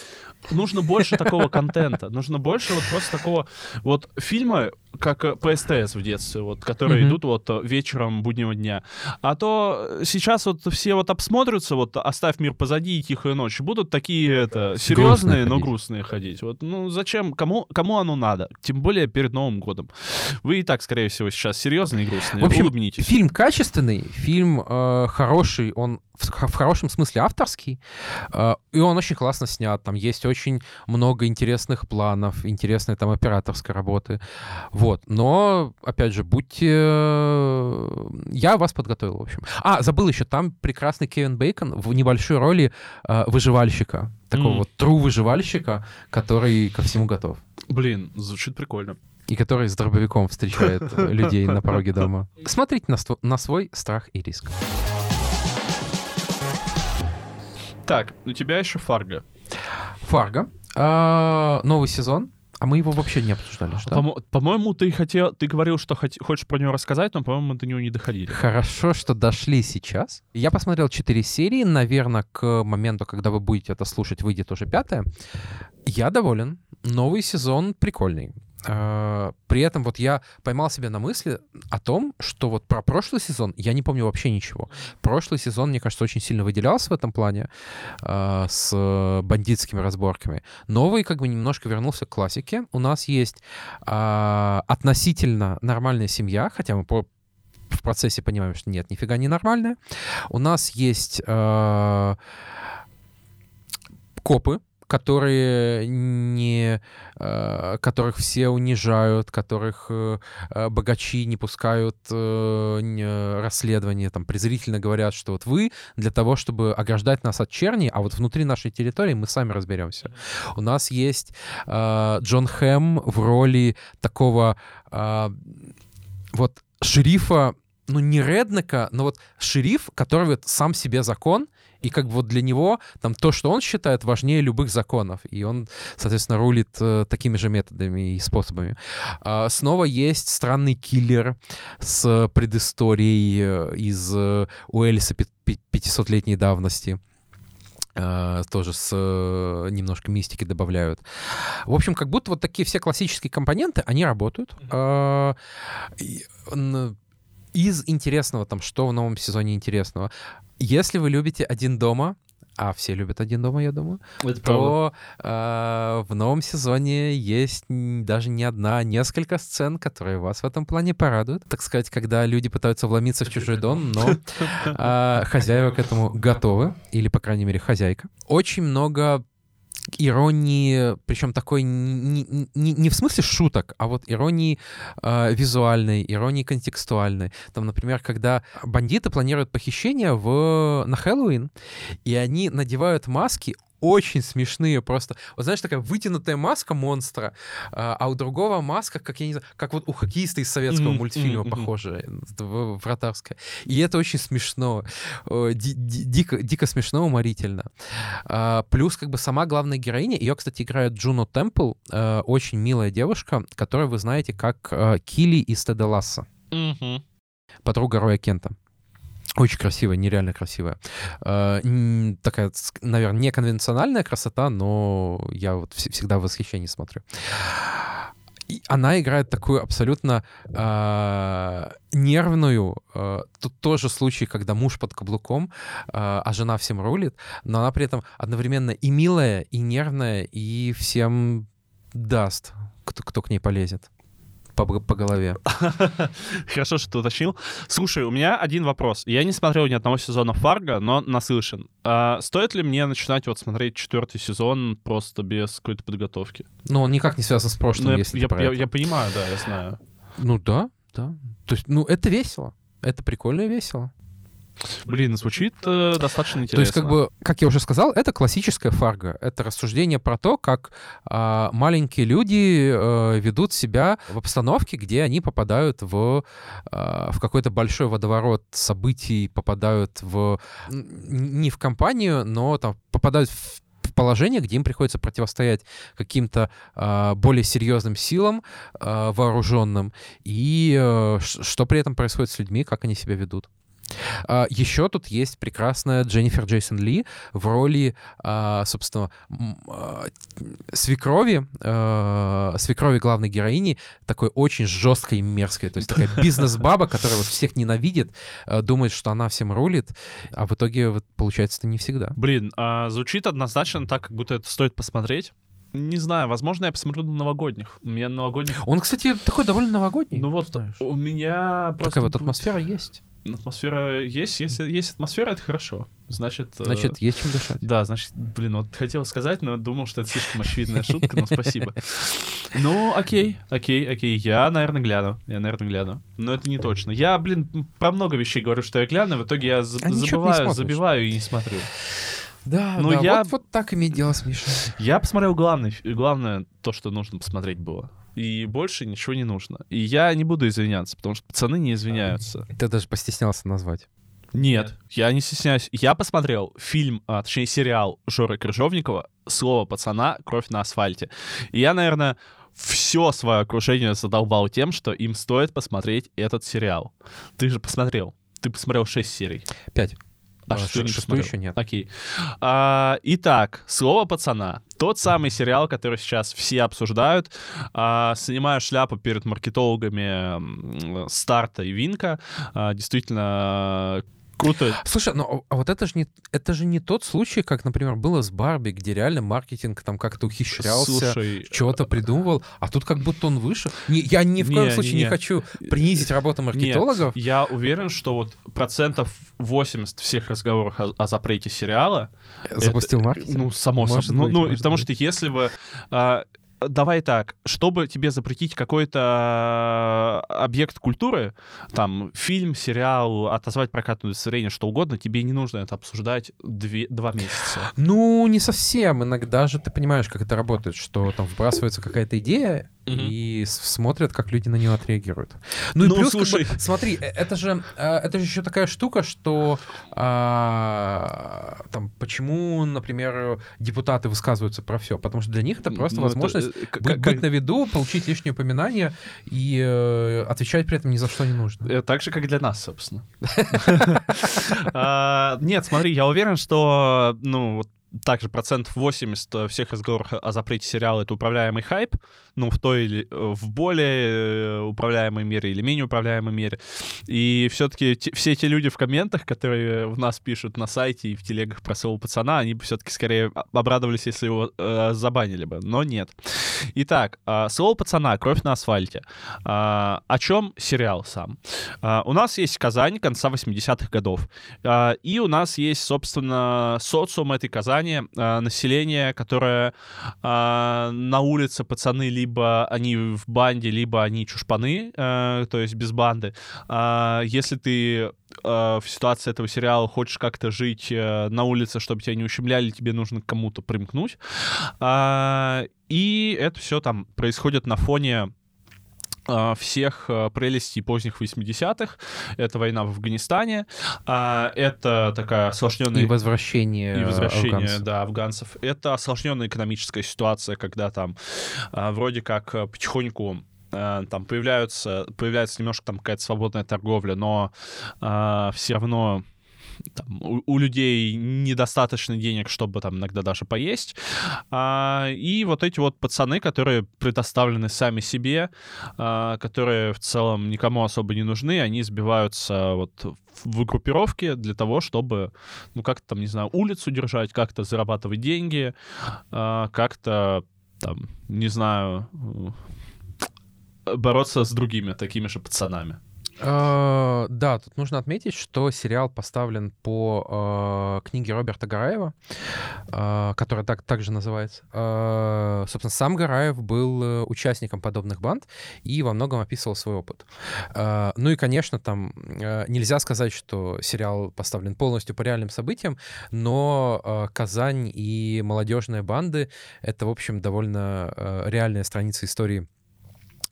нужно больше такого контента, нужно больше вот просто такого вот фильма, как э, по СТС в детстве, вот, которые идут вот э, вечером буднего дня. А то сейчас вот все вот обсмотрятся, вот «Оставь мир позади» и «Тихая ночь», будут такие это, серьезные, но грустные ходить. Вот, ну зачем, кому, кому оно надо? Тем более перед Новым годом. Вы и так, скорее всего, сейчас серьезные и грустные. В общем, Улыбнитесь. фильм качественный, фильм э, хороший, он в, хорошем смысле авторский, э, и он очень классно снят. Там есть очень много интересных планов, интересной там операторской работы. Вот. Но, опять же, будьте... э, Я вас подготовил, в общем. А, забыл еще, там прекрасный Кевин Бейкон в небольшой роли э, выживальщика. Такого М. вот true выживальщика, который ко всему готов. Блин, звучит прикольно. И который с дробовиком встречает людей на пороге дома. Смотрите на, на свой страх и риск. Так, у тебя еще Фарго. Фарго. А, новый сезон. А мы его вообще не обсуждали, что? По-мо- По-моему, ты хотел, ты говорил, что хочешь про него рассказать, но, по-моему, мы до него не доходили. Хорошо, что дошли сейчас. Я посмотрел 4 серии. Наверное, к моменту, когда вы будете это слушать, выйдет уже пятая. Я доволен. Новый сезон прикольный. А, При этом вот я поймал себя на мысли о том, что вот про прошлый сезон я не помню вообще ничего. Прошлый сезон, мне кажется, очень сильно выделялся в этом плане а, с э, бандитскими разборками. Новый как бы немножко вернулся к классике. У нас есть а, относительно нормальная семья, хотя мы по в процессе понимаем, что нет, нифига не нормальная. У нас есть э, копы, которые не, э, которых все унижают, которых э, э, богачи не пускают расследования, там презрительно говорят, что вот вы для того, чтобы ограждать нас от черни, а вот внутри нашей территории мы сами разберемся. У нас есть Джон Хэм в роли такого вот шерифа, ну не реднека, но вот шериф, который вот сам себе закон, и как бы вот для него там то, что он считает, важнее любых законов. И он, соответственно, рулит э, такими же методами и способами. А, снова есть странный киллер с предысторией э, из э, Уэльса пи- пи- 500-летней давности. А, тоже с э, немножко мистики добавляют. В общем, как будто вот такие все классические компоненты, они работают. Н- Из интересного там, что в новом сезоне интересного. Если вы любите «Один дома», а все любят «Один дома», я думаю, Это то э, в новом сезоне есть даже не одна, а несколько сцен, которые вас в этом плане порадуют. Так сказать, когда люди пытаются вломиться в чужой дом, но э, хозяева к этому готовы, или, по крайней мере, хозяйка. Очень много иронии, причем такой не, не- не в смысле шуток, а вот иронии э, визуальной, иронии контекстуальной. Там, например, когда бандиты планируют похищение в, на Хэллоуин, и они надевают маски очень смешные просто. Вот знаешь, такая вытянутая маска монстра, а а у другого маска, как я не знаю, как вот у хоккеиста из советского Мгм, мультфильма похожая, в- вратарская. И это очень смешно. Ди- ди- дико, дико смешно, уморительно. А, Плюс как бы сама главная героиня, ее, кстати, играет Джуно Темпл, э, очень милая девушка, которую вы знаете как Килли из Теда Ласса Мгм. подруга Роя Кента. Очень красивая, нереально красивая. Э, такая, наверное, неконвенциональная красота, но я вот вс- всегда в восхищении смотрю. И она играет такую абсолютно э, нервную. э, тут тоже случай, когда муж под каблуком, э, а жена всем рулит, но она при этом одновременно и милая, и нервная, и всем даст, кто, кто к ней полезет по, по голове. Хорошо, что ты уточнил. Слушай, у меня один вопрос. Я не смотрел ни одного сезона Фарго, но наслышан. А стоит ли мне начинать вот смотреть четвертый сезон просто без какой-то подготовки? Но он никак не связан с прошлым, Ну, я, если я- я- это. я понимаю, да, я знаю. Ну да, да. То есть, ну, это весело. Это прикольно и весело. Блин, звучит э, достаточно интересно. То есть, как бы, как я уже сказал, это классическая фарго. Это рассуждение про то, как а, маленькие люди э, ведут себя в обстановке, где они попадают в, а, в какой-то большой водоворот событий, попадают в не в компанию, но там попадают в положение, где им приходится противостоять каким-то а, более серьезным силам а, вооруженным, и э, что при этом происходит с людьми, как они себя ведут. А, еще тут есть прекрасная Дженнифер Джейсон Ли в роли, а, собственно, а, свекрови, а, свекрови главной героини, такой очень жесткой и мерзкой. То есть такая бизнес-баба, которая вот всех ненавидит, а, думает, что она всем рулит, а в итоге вот, получается это не всегда. Блин, а, звучит однозначно так, как будто это стоит посмотреть. Не знаю, возможно, я посмотрю на новогодних. У меня новогодних... Он, кстати, такой довольно новогодний. Ну вот, знаешь. у меня просто... Такая вот атмосфера есть. Атмосфера есть. Если есть атмосфера, это хорошо. Значит... э, Значит, есть чем дышать. Да, значит, блин, вот хотел сказать, но думал, что это слишком очевидная шутка, но спасибо. Ну, окей, окей, окей, я, наверное, гляну, я, наверное, гляну. Но это не точно. Я, блин, про много вещей говорю, что я гляну, в итоге я А забываю, забиваю и не смотрю. Да, Ну, да, я- вот, вот так иметь дело с Мишей. Я посмотрел главный, фи- главное, то, что нужно посмотреть было. И больше ничего не нужно. И я не буду извиняться, потому что пацаны не извиняются. Ты даже постеснялся назвать. Нет, я не стесняюсь. Я посмотрел фильм, а, точнее сериал Жоры Крыжовникова «Слово пацана. Кровь на асфальте». И я, наверное, все свое окружение задолбал тем, что им стоит посмотреть этот сериал. Ты же посмотрел. Ты посмотрел 6 серий. Пять. А, А, шестую не шестую еще нет. Окей. А, итак, «Слово пацана». Тот самый сериал, который сейчас все обсуждают. А, снимаю шляпу перед маркетологами Старта и Винка. А, действительно, круто. Слушай, ну а вот это же не это же не тот случай, как, например, было с Барби, где реально маркетинг там как-то ухищрялся, Слушай, чего-то придумывал, а тут как будто он выше. Не, я ни в коем Не, случае не, не, хочу принизить работу маркетологов. Нет, я уверен, что вот процентов 80 всех разговоров о, о запрете сериала... Запустил это- маркетинг. Ну, само собой. Ну, ну, потому быть. что если бы... а, Давай так, чтобы тебе запретить какой-то а, объект культуры, там, фильм, сериал, отозвать прокатное удостоверение, что угодно, тебе не нужно это обсуждать две, два месяца. Ну, не совсем. Иногда же ты понимаешь, как это работает, что там вбрасывается какая-то идея, И смотрят, как люди на нее отреагируют. Ну, и Ну, плюс, как бы, слушай. смотри, э, это же, э, это же еще такая штука, что а, там, почему, например, депутаты высказываются про все? Потому что для них это просто Ну, это, возможность э, к- быть, как- быть на виду, получить лишние упоминания и э, отвечать при этом ни за что не нужно. Э, Так же, как и для нас, собственно. А, Нет, смотри, я уверен, что, ну, вот также процентов 80 всех разговоров о запрете сериала — это управляемый хайп, ну, в той или э, в более э, управляемой мере или менее управляемой мере. И все-таки все эти люди в комментах, которые в нас пишут на сайте и в телегах про своего пацана, они бы все-таки скорее обрадовались, если его э, забанили бы, но нет. Итак, а, слово пацана, кровь на асфальте. А, о чем сериал сам? А, у нас есть Казань конца 80-х годов. А, и у нас есть, собственно, социум этой Казани, а, население, которое а, на улице пацаны либо они в банде, либо они чушпаны, а, то есть без банды. А, если ты а, в ситуации этого сериала хочешь как-то жить э, на улице, чтобы тебя не ущемляли, тебе нужно к кому-то примкнуть. А, и это все там происходит на фоне всех а, прелестей поздних 80-х. Это война в Афганистане. а, Это такая осложненная... И возвращение, И возвращение, афганцев. да, афганцев. Это осложненная экономическая ситуация, когда там а, вроде как потихоньку там появляются, появляется немножко там какая-то свободная торговля, но все равно там, у, у людей недостаточно денег, чтобы там иногда даже поесть. А, и вот эти вот пацаны, которые предоставлены сами себе, а, которые в целом никому особо не нужны, они сбиваются вот в группировки для того, чтобы, ну, как-то там, не знаю, улицу держать, как-то зарабатывать деньги, а, как-то там, не знаю, э, бороться с другими такими же пацанами. Э, Да, тут нужно отметить, что сериал поставлен по э, книге Роберта Гараева, э, которая так, также называется. Собственно, сам Гараев был э, участником подобных банд и во многом описывал свой опыт. Ну и, конечно, там э, нельзя сказать, что сериал поставлен полностью по реальным событиям, но Казань и молодежные банды — это, в общем, довольно э, реальная страница истории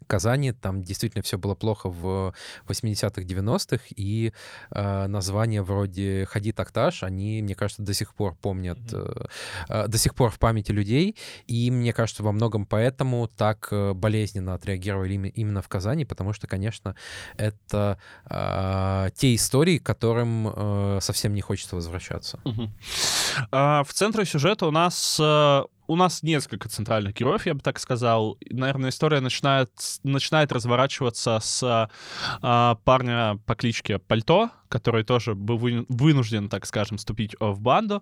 Казани. Там действительно все было плохо в 80-х, 90-х, и э, названия вроде «Ходи такташ», они, мне кажется, до сих пор помнят, э, э, до сих пор в памяти людей, и мне кажется, во многом поэтому так э, болезненно отреагировали им, именно в Казани, потому что, конечно, это э, те истории, к которым э, совсем не хочется возвращаться. Угу. А, в центре сюжета у нас э, у нас несколько центральных героев, я бы так сказал. Наверное, история начинает, начинает разворачиваться с а, парня по кличке Пальто, который тоже был вынужден, так скажем, вступить в банду.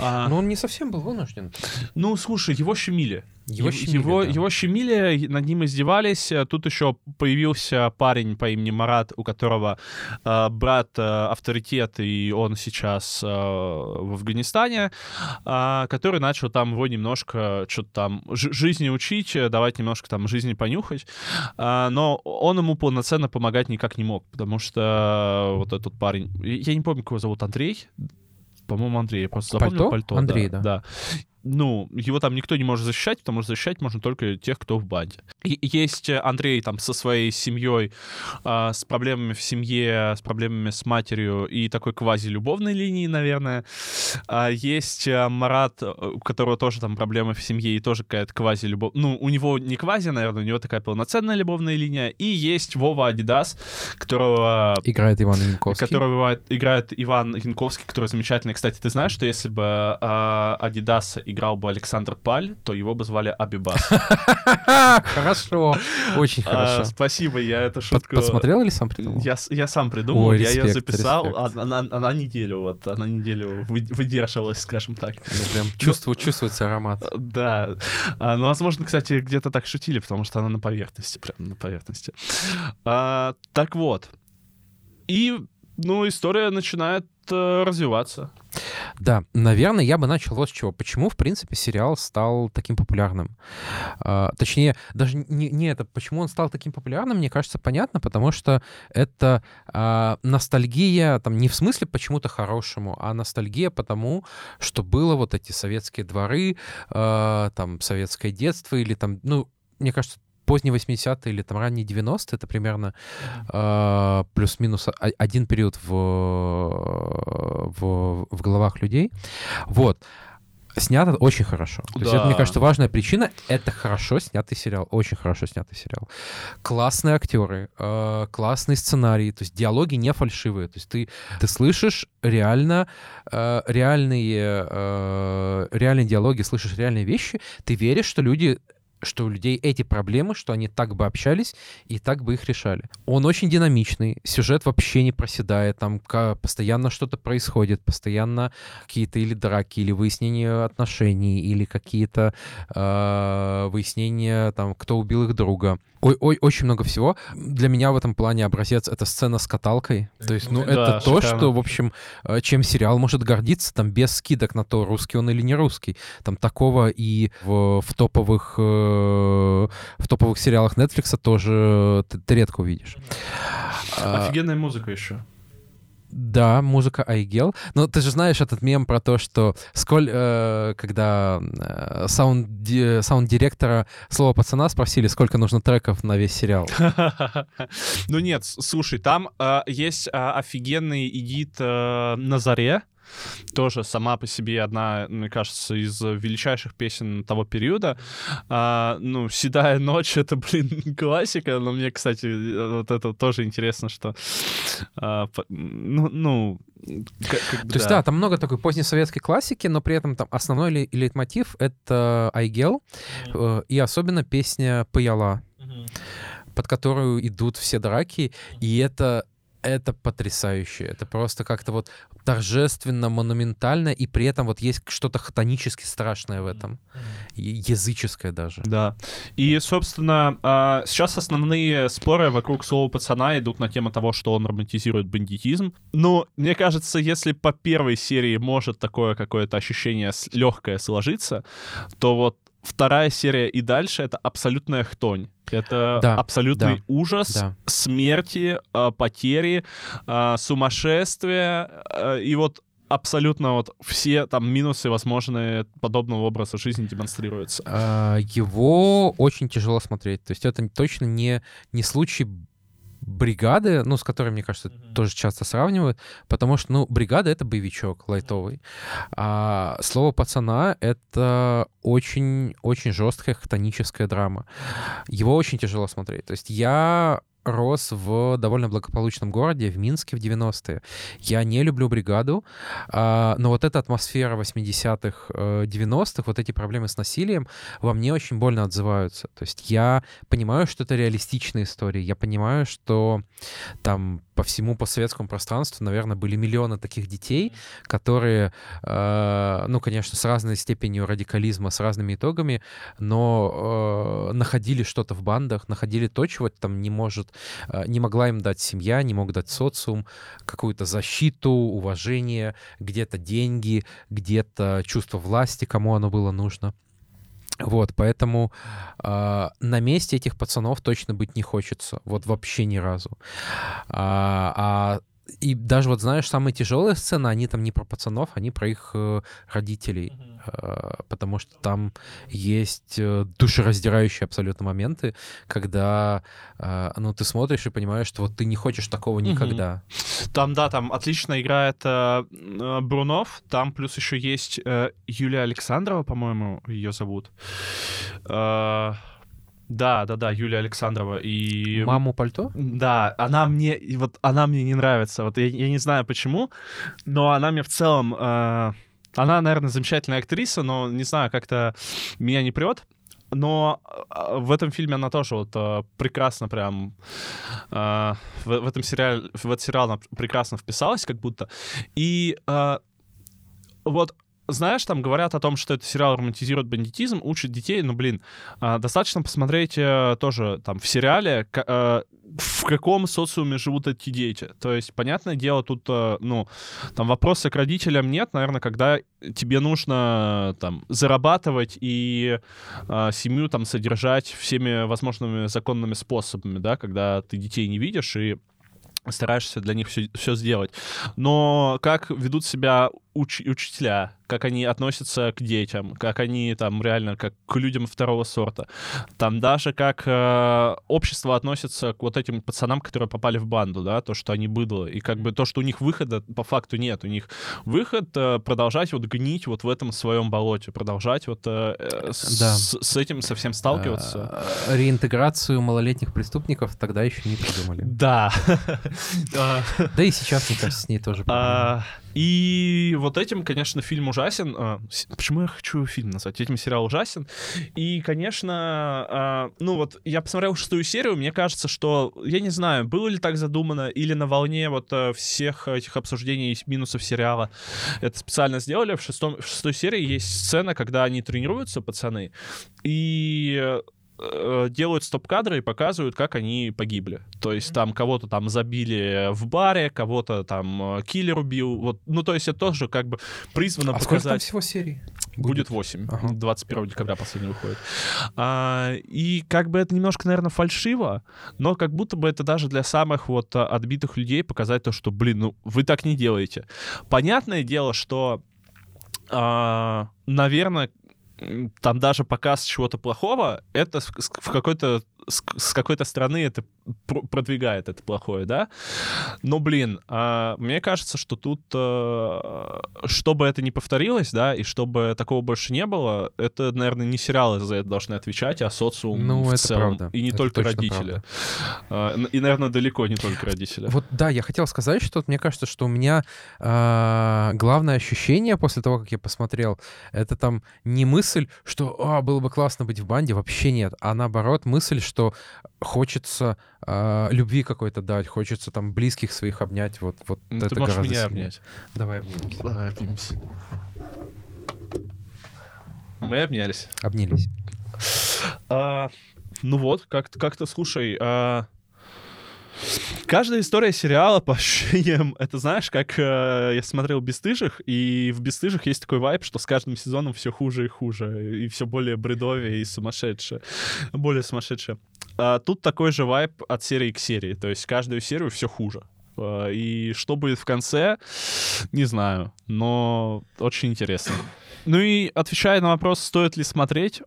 А, Но он не совсем был вынужден. Ну, слушай, его щемили. Его щемили, его, да. его щемили, над ним издевались. Тут еще появился парень по имени Марат, у которого э, брат э, авторитет, и он сейчас э, в Афганистане, э, который начал там его немножко что-то там жизни учить, давать немножко там жизни понюхать. Э, но он ему полноценно помогать никак не мог, потому что вот этот парень, я не помню, как его зовут, Андрей, по-моему, Андрей. Я просто запомнил пальто. пальто Андрей, да. да. да ну, его там никто не может защищать, потому что защищать можно только тех, кто в банде. И есть Андрей там со своей семьей, э, с проблемами в семье, с проблемами с матерью и такой квази-любовной линии, наверное. А есть э, Марат, у которого тоже там проблемы в семье и тоже какая-то квази-любовь. Ну, у него не квази, наверное, у него такая полноценная любовная линия. И есть Вова Адидас, которого... Играет Иван Янковский. Которого играет Иван Янковский, который замечательный. Кстати, ты знаешь, что если бы э, Адидаса играл бы Александр Паль, то его бы звали Абибас. Хорошо, очень а, хорошо. Спасибо, я эту шутку... Посмотрел или сам придумал? Я сам придумал, я ее записал, она неделю, вот, она неделю выдерживалась, скажем так. Ну, прям чувствую, чувствуется аромат. Да. А, ну, возможно, кстати, где-то так шутили, потому что она на поверхности, прям на поверхности. А, так вот. И, ну, история начинает э, развиваться. Да, наверное, я бы начал вот с чего. Почему, в принципе, сериал стал таким популярным? А, точнее, даже не, не это, почему он стал таким популярным, мне кажется, понятно, потому что это а, ностальгия, там, не в смысле почему-то хорошему, а ностальгия потому, что было вот эти советские дворы, а, там, советское детство или там, ну, мне кажется, поздние 80-е или там ранние 90-е, это примерно э, плюс-минус один период в, в, в головах людей. Вот. Снято очень хорошо. То да. есть это, мне кажется, важная причина. Это хорошо снятый сериал. Очень хорошо снятый сериал. Классные актеры, э, классный сценарий. То есть диалоги не фальшивые. То есть ты, ты слышишь реально э, реальные, э, реальные диалоги, слышишь реальные вещи. Ты веришь, что люди что у людей эти проблемы, что они так бы общались и так бы их решали. Он очень динамичный, сюжет вообще не проседает, там постоянно что-то происходит, постоянно какие-то или драки, или выяснения отношений, или какие-то э, выяснения, там, кто убил их друга. Ой, ой, очень много всего. Для меня в этом плане образец — это сцена с каталкой. То есть, ну, да, это то, что, в общем, э, чем сериал может гордиться, там, без скидок на то, русский он или не русский. Там такого и в, в топовых э, в топовых сериалах Netflix тоже ты, ты редко увидишь. Офигенная музыка еще. Да, музыка Айгел. Но ты же знаешь этот мем про то, что сколь, э, когда э, саунд-директора слово пацана спросили, сколько нужно треков на весь сериал. Ну нет, слушай, там э, есть э, офигенный эдит э, на заре, тоже сама по себе одна, мне кажется, из величайших песен того периода. А, ну, «Седая ночь» — это, блин, классика, но мне, кстати, вот это тоже интересно, что... А, ну, ну, как, как То есть, да. да, там много такой поздней советской классики, но при этом там основной ли, лейтмотив — это «Айгел», mm-hmm. и особенно песня «Паяла», mm-hmm. под которую идут все драки, и это это потрясающе. Это просто как-то вот торжественно, монументально, и при этом вот есть что-то хтонически страшное в этом. Языческое даже. Да. И, собственно, а, сейчас основные споры вокруг слова пацана идут на тему того, что он романтизирует бандитизм. Но мне кажется, если по первой серии может такое какое-то ощущение легкое сложиться, то вот вторая серия и дальше это абсолютная хтонь. Это да, абсолютный да, ужас, да. смерти, э, потери, э, сумасшествие. Э, и вот абсолютно вот все там минусы возможные подобного образа жизни демонстрируются. А, Его очень тяжело смотреть. То есть это точно не, не случай бригады, ну, с которой, мне кажется, mm-hmm. тоже часто сравнивают, потому что, ну, бригада — это боевичок лайтовый. А слово «пацана» — это очень-очень жесткая хтоническая драма. Его очень тяжело смотреть. То есть я рос в довольно благополучном городе, в Минске в 90-е. Я не люблю бригаду, а, но вот эта атмосфера 80-х, 90-х, э, вот эти проблемы с насилием во мне очень больно отзываются. То есть я понимаю, что это реалистичная история, я понимаю, что там по всему постсоветскому пространству, наверное, были миллионы таких детей, которые, э, ну, конечно, с разной степенью радикализма, с разными итогами, но э, находили что-то в бандах, находили то, чего там не может, э, не могла им дать семья, не мог дать социум, какую-то защиту, уважение, где-то деньги, где-то чувство власти, кому оно было нужно. Вот, поэтому э, на месте этих пацанов точно быть не хочется. Вот вообще ни разу. А, а и даже вот знаешь, самые тяжелые сцены, они там не про пацанов, они про их э, родителей, mm-hmm. Э, потому что там есть э, душераздирающие абсолютно моменты, когда, э, ну, ты смотришь и понимаешь, что вот ты не хочешь такого никогда. Там, да, там отлично играет э, Брунов, там плюс еще есть э, Юлия Александрова, по-моему, ее зовут. Э, да, да, да, Юлия Александрова и... Маму пальто? Да, она мне, вот она мне не нравится. Вот я, я не знаю почему, но она мне в целом... Э, она, наверное, замечательная актриса, но не знаю, как-то меня не прет. Но э, в этом фильме она тоже вот э, прекрасно прям в, этом сериале в этот сериал она прекрасно вписалась, как будто. И вот знаешь, там говорят о том, что этот сериал романтизирует бандитизм, учит детей, ну, блин, а, достаточно посмотреть э, тоже там в сериале, э, в каком социуме живут эти дети. То есть, понятное дело, тут, э, ну, там вопросы к родителям нет, наверное, когда тебе нужно там зарабатывать и семью там содержать всеми возможными законными способами, да, когда ты детей не видишь и стараешься для них все, все сделать. Но как ведут себя уч- учителя, как они относятся к детям, как они там реально как к людям второго сорта. Там даже как э, общество относится к вот этим пацанам, которые попали в банду, да, то, что они быдло, и как бы то, что у них выхода по факту нет. У них выход э, продолжать вот гнить вот в этом своем болоте, продолжать вот э, э с, да. с, с этим совсем сталкиваться. Э, реинтеграцию малолетних преступников тогда еще не придумали. Да. Да и сейчас, мне кажется, с ней тоже. И вот этим, конечно, фильм ужасен. А, почему я хочу фильм назвать? Этим сериал ужасен. И, конечно, а, ну вот я посмотрел шестую серию, мне кажется, что, я не знаю, было ли так задумано, или на волне вот э, всех этих обсуждений минусов сериала это специально сделали. В, шестом, в шестой серии есть сцена, когда они тренируются, пацаны, и Э, делают стоп-кадры и показывают, как они погибли. То есть там кого-то там забили в баре, кого-то там э, киллер убил. Вот, ну, то есть это тоже как бы призвано а показать... сколько там всего серий? Будет 8. Ага. 21 декабря последний выходит. А, и как бы это немножко, наверное, фальшиво, но как будто бы это даже для самых вот отбитых людей показать то, что, блин, ну вы так не делаете. Понятное дело, что а, наверное, там даже показ чего-то плохого, это в какой-то с, какой-то стороны это продвигает это плохое, да. Но, блин, а, мне кажется, что тут, а, чтобы это не повторилось, да, и чтобы такого больше не было, это, наверное, не сериалы за это должны отвечать, а социум ну, в это целом. Правда. И не это только родители. А, и, наверное, далеко не только родители. Вот, да, я хотел сказать, что мне кажется, что у меня а, главное ощущение после того, как я посмотрел, это там не мысль, что а, было бы классно быть в банде, вообще нет, а наоборот мысль, что что хочется э, любви какой-то дать, хочется там близких своих обнять. Вот, вот ну, это ты можешь меня сильнее. обнять. Давай обнимемся. Давай обнимемся. Мы обнялись. Обнялись. А, ну вот, как-то, как-то слушай, а, Каждая история сериала, по ощущениям, это знаешь, как э, я смотрел «Бестыжих», и в «Бестыжих» есть такой вайп, что с каждым сезоном все хуже и хуже, и все более бредовее и сумасшедшее, более сумасшедшее. А тут такой же вайп от серии к серии, то есть каждую серию все хуже Э, И что будет в конце, не знаю, но очень интересно. Ну и отвечая на вопрос, стоит ли смотреть,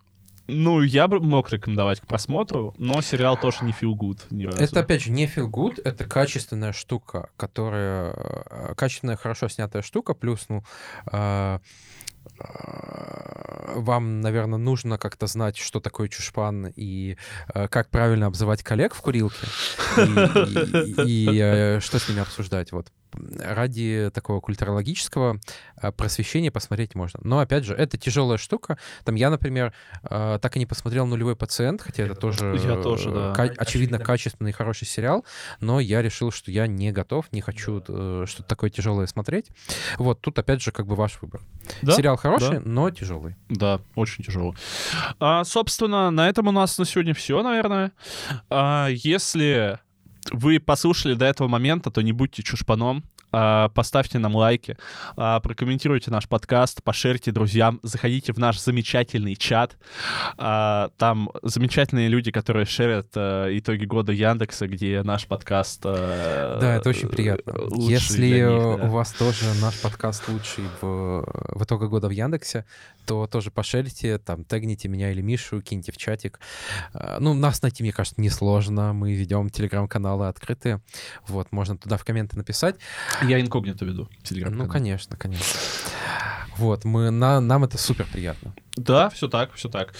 ну, я бы мог рекомендовать к просмотру, но сериал тоже не feel good. Ни разу. Это, опять же, не feel good, это качественная штука, которая... э, Качественная, хорошо снятая штука, плюс, ну, э, э, вам, наверное, нужно как-то знать, что такое чушпан и э, как правильно обзывать коллег в курилке, и, и- и, э, что с ними обсуждать. Вот ради такого культурологического э, просвещения посмотреть можно. Но, опять же, это тяжелая штука. Там я, например, э, так и не посмотрел «Нулевой пациент», хотя это тоже, Я тоже, э, да. ка- очевидно, качественный и хороший сериал, но я решил, что я не готов, не хочу э, что-то такое тяжелое смотреть. Вот, тут, опять же, как бы ваш выбор. Да? Сериал хороший, Да. но тяжелый. Да, очень тяжело. А, собственно, на этом у нас на сегодня все, наверное. А, если вы послушали до этого момента, то не будьте чушпаном. А, Поставьте нам лайки, а, прокомментируйте наш подкаст, пошерьте друзьям, заходите в наш замечательный чат. А, Там замечательные люди, которые шерят итоги года Яндекса, где наш подкаст... Да, это очень приятно. Если них, да. у вас тоже наш подкаст лучший в, в итоге года в Яндексе, то тоже пошерите, там, тегните меня или Мишу, киньте в чатик. Э, Ну, нас найти, мне кажется, несложно. Мы ведем телеграм-каналы открытые. Вот, можно туда в комменты написать. Я инкогнито веду. телеграм Ну, конечно, конечно. Вот, мы, на, нам это супер приятно. Да, все так, все так.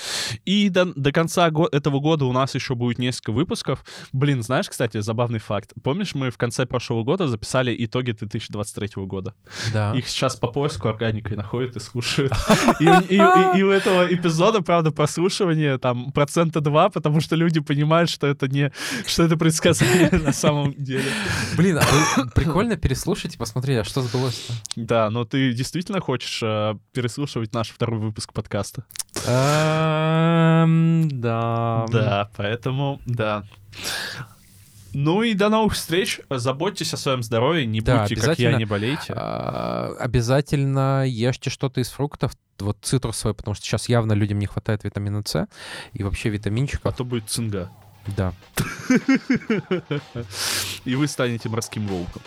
И до, до конца го- этого года у нас еще будет несколько выпусков. Блин, знаешь, кстати, забавный факт. Помнишь, мы в конце прошлого года записали итоги 2023 года? Да. Их сейчас по поиску органикой находят и слушают. И, и- и- и у этого эпизода, правда, прослушивание там процента два, потому что люди понимают, что это не, что это предсказание на самом деле. Блин, а прикольно переслушать и посмотреть, а что сбылось-то? Да, но ты действительно хочешь э, переслушивать наш второй выпуск подкаста? Эм, Да. Да, поэтому, да. Ну и до новых встреч. Заботьтесь о своем здоровье, не Да, будьте, как я, обязательно. не болейте. А, Обязательно ешьте что-то из фруктов, вот цитрусовые, потому что сейчас явно людям не хватает витамина С и вообще А витаминчиков. то будет цинга. Да. И вы станете морским волком.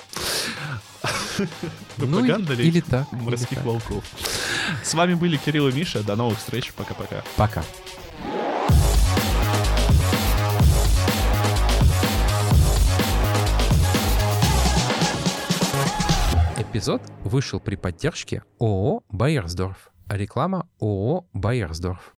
Ну, Пропаганда ли или так. или морских так. волков. С вами были Кирилл и Миша. До новых встреч. Пока-пока. Пока. Эпизод вышел при поддержке ООО «Байерсдорф». Реклама ООО «Байерсдорф».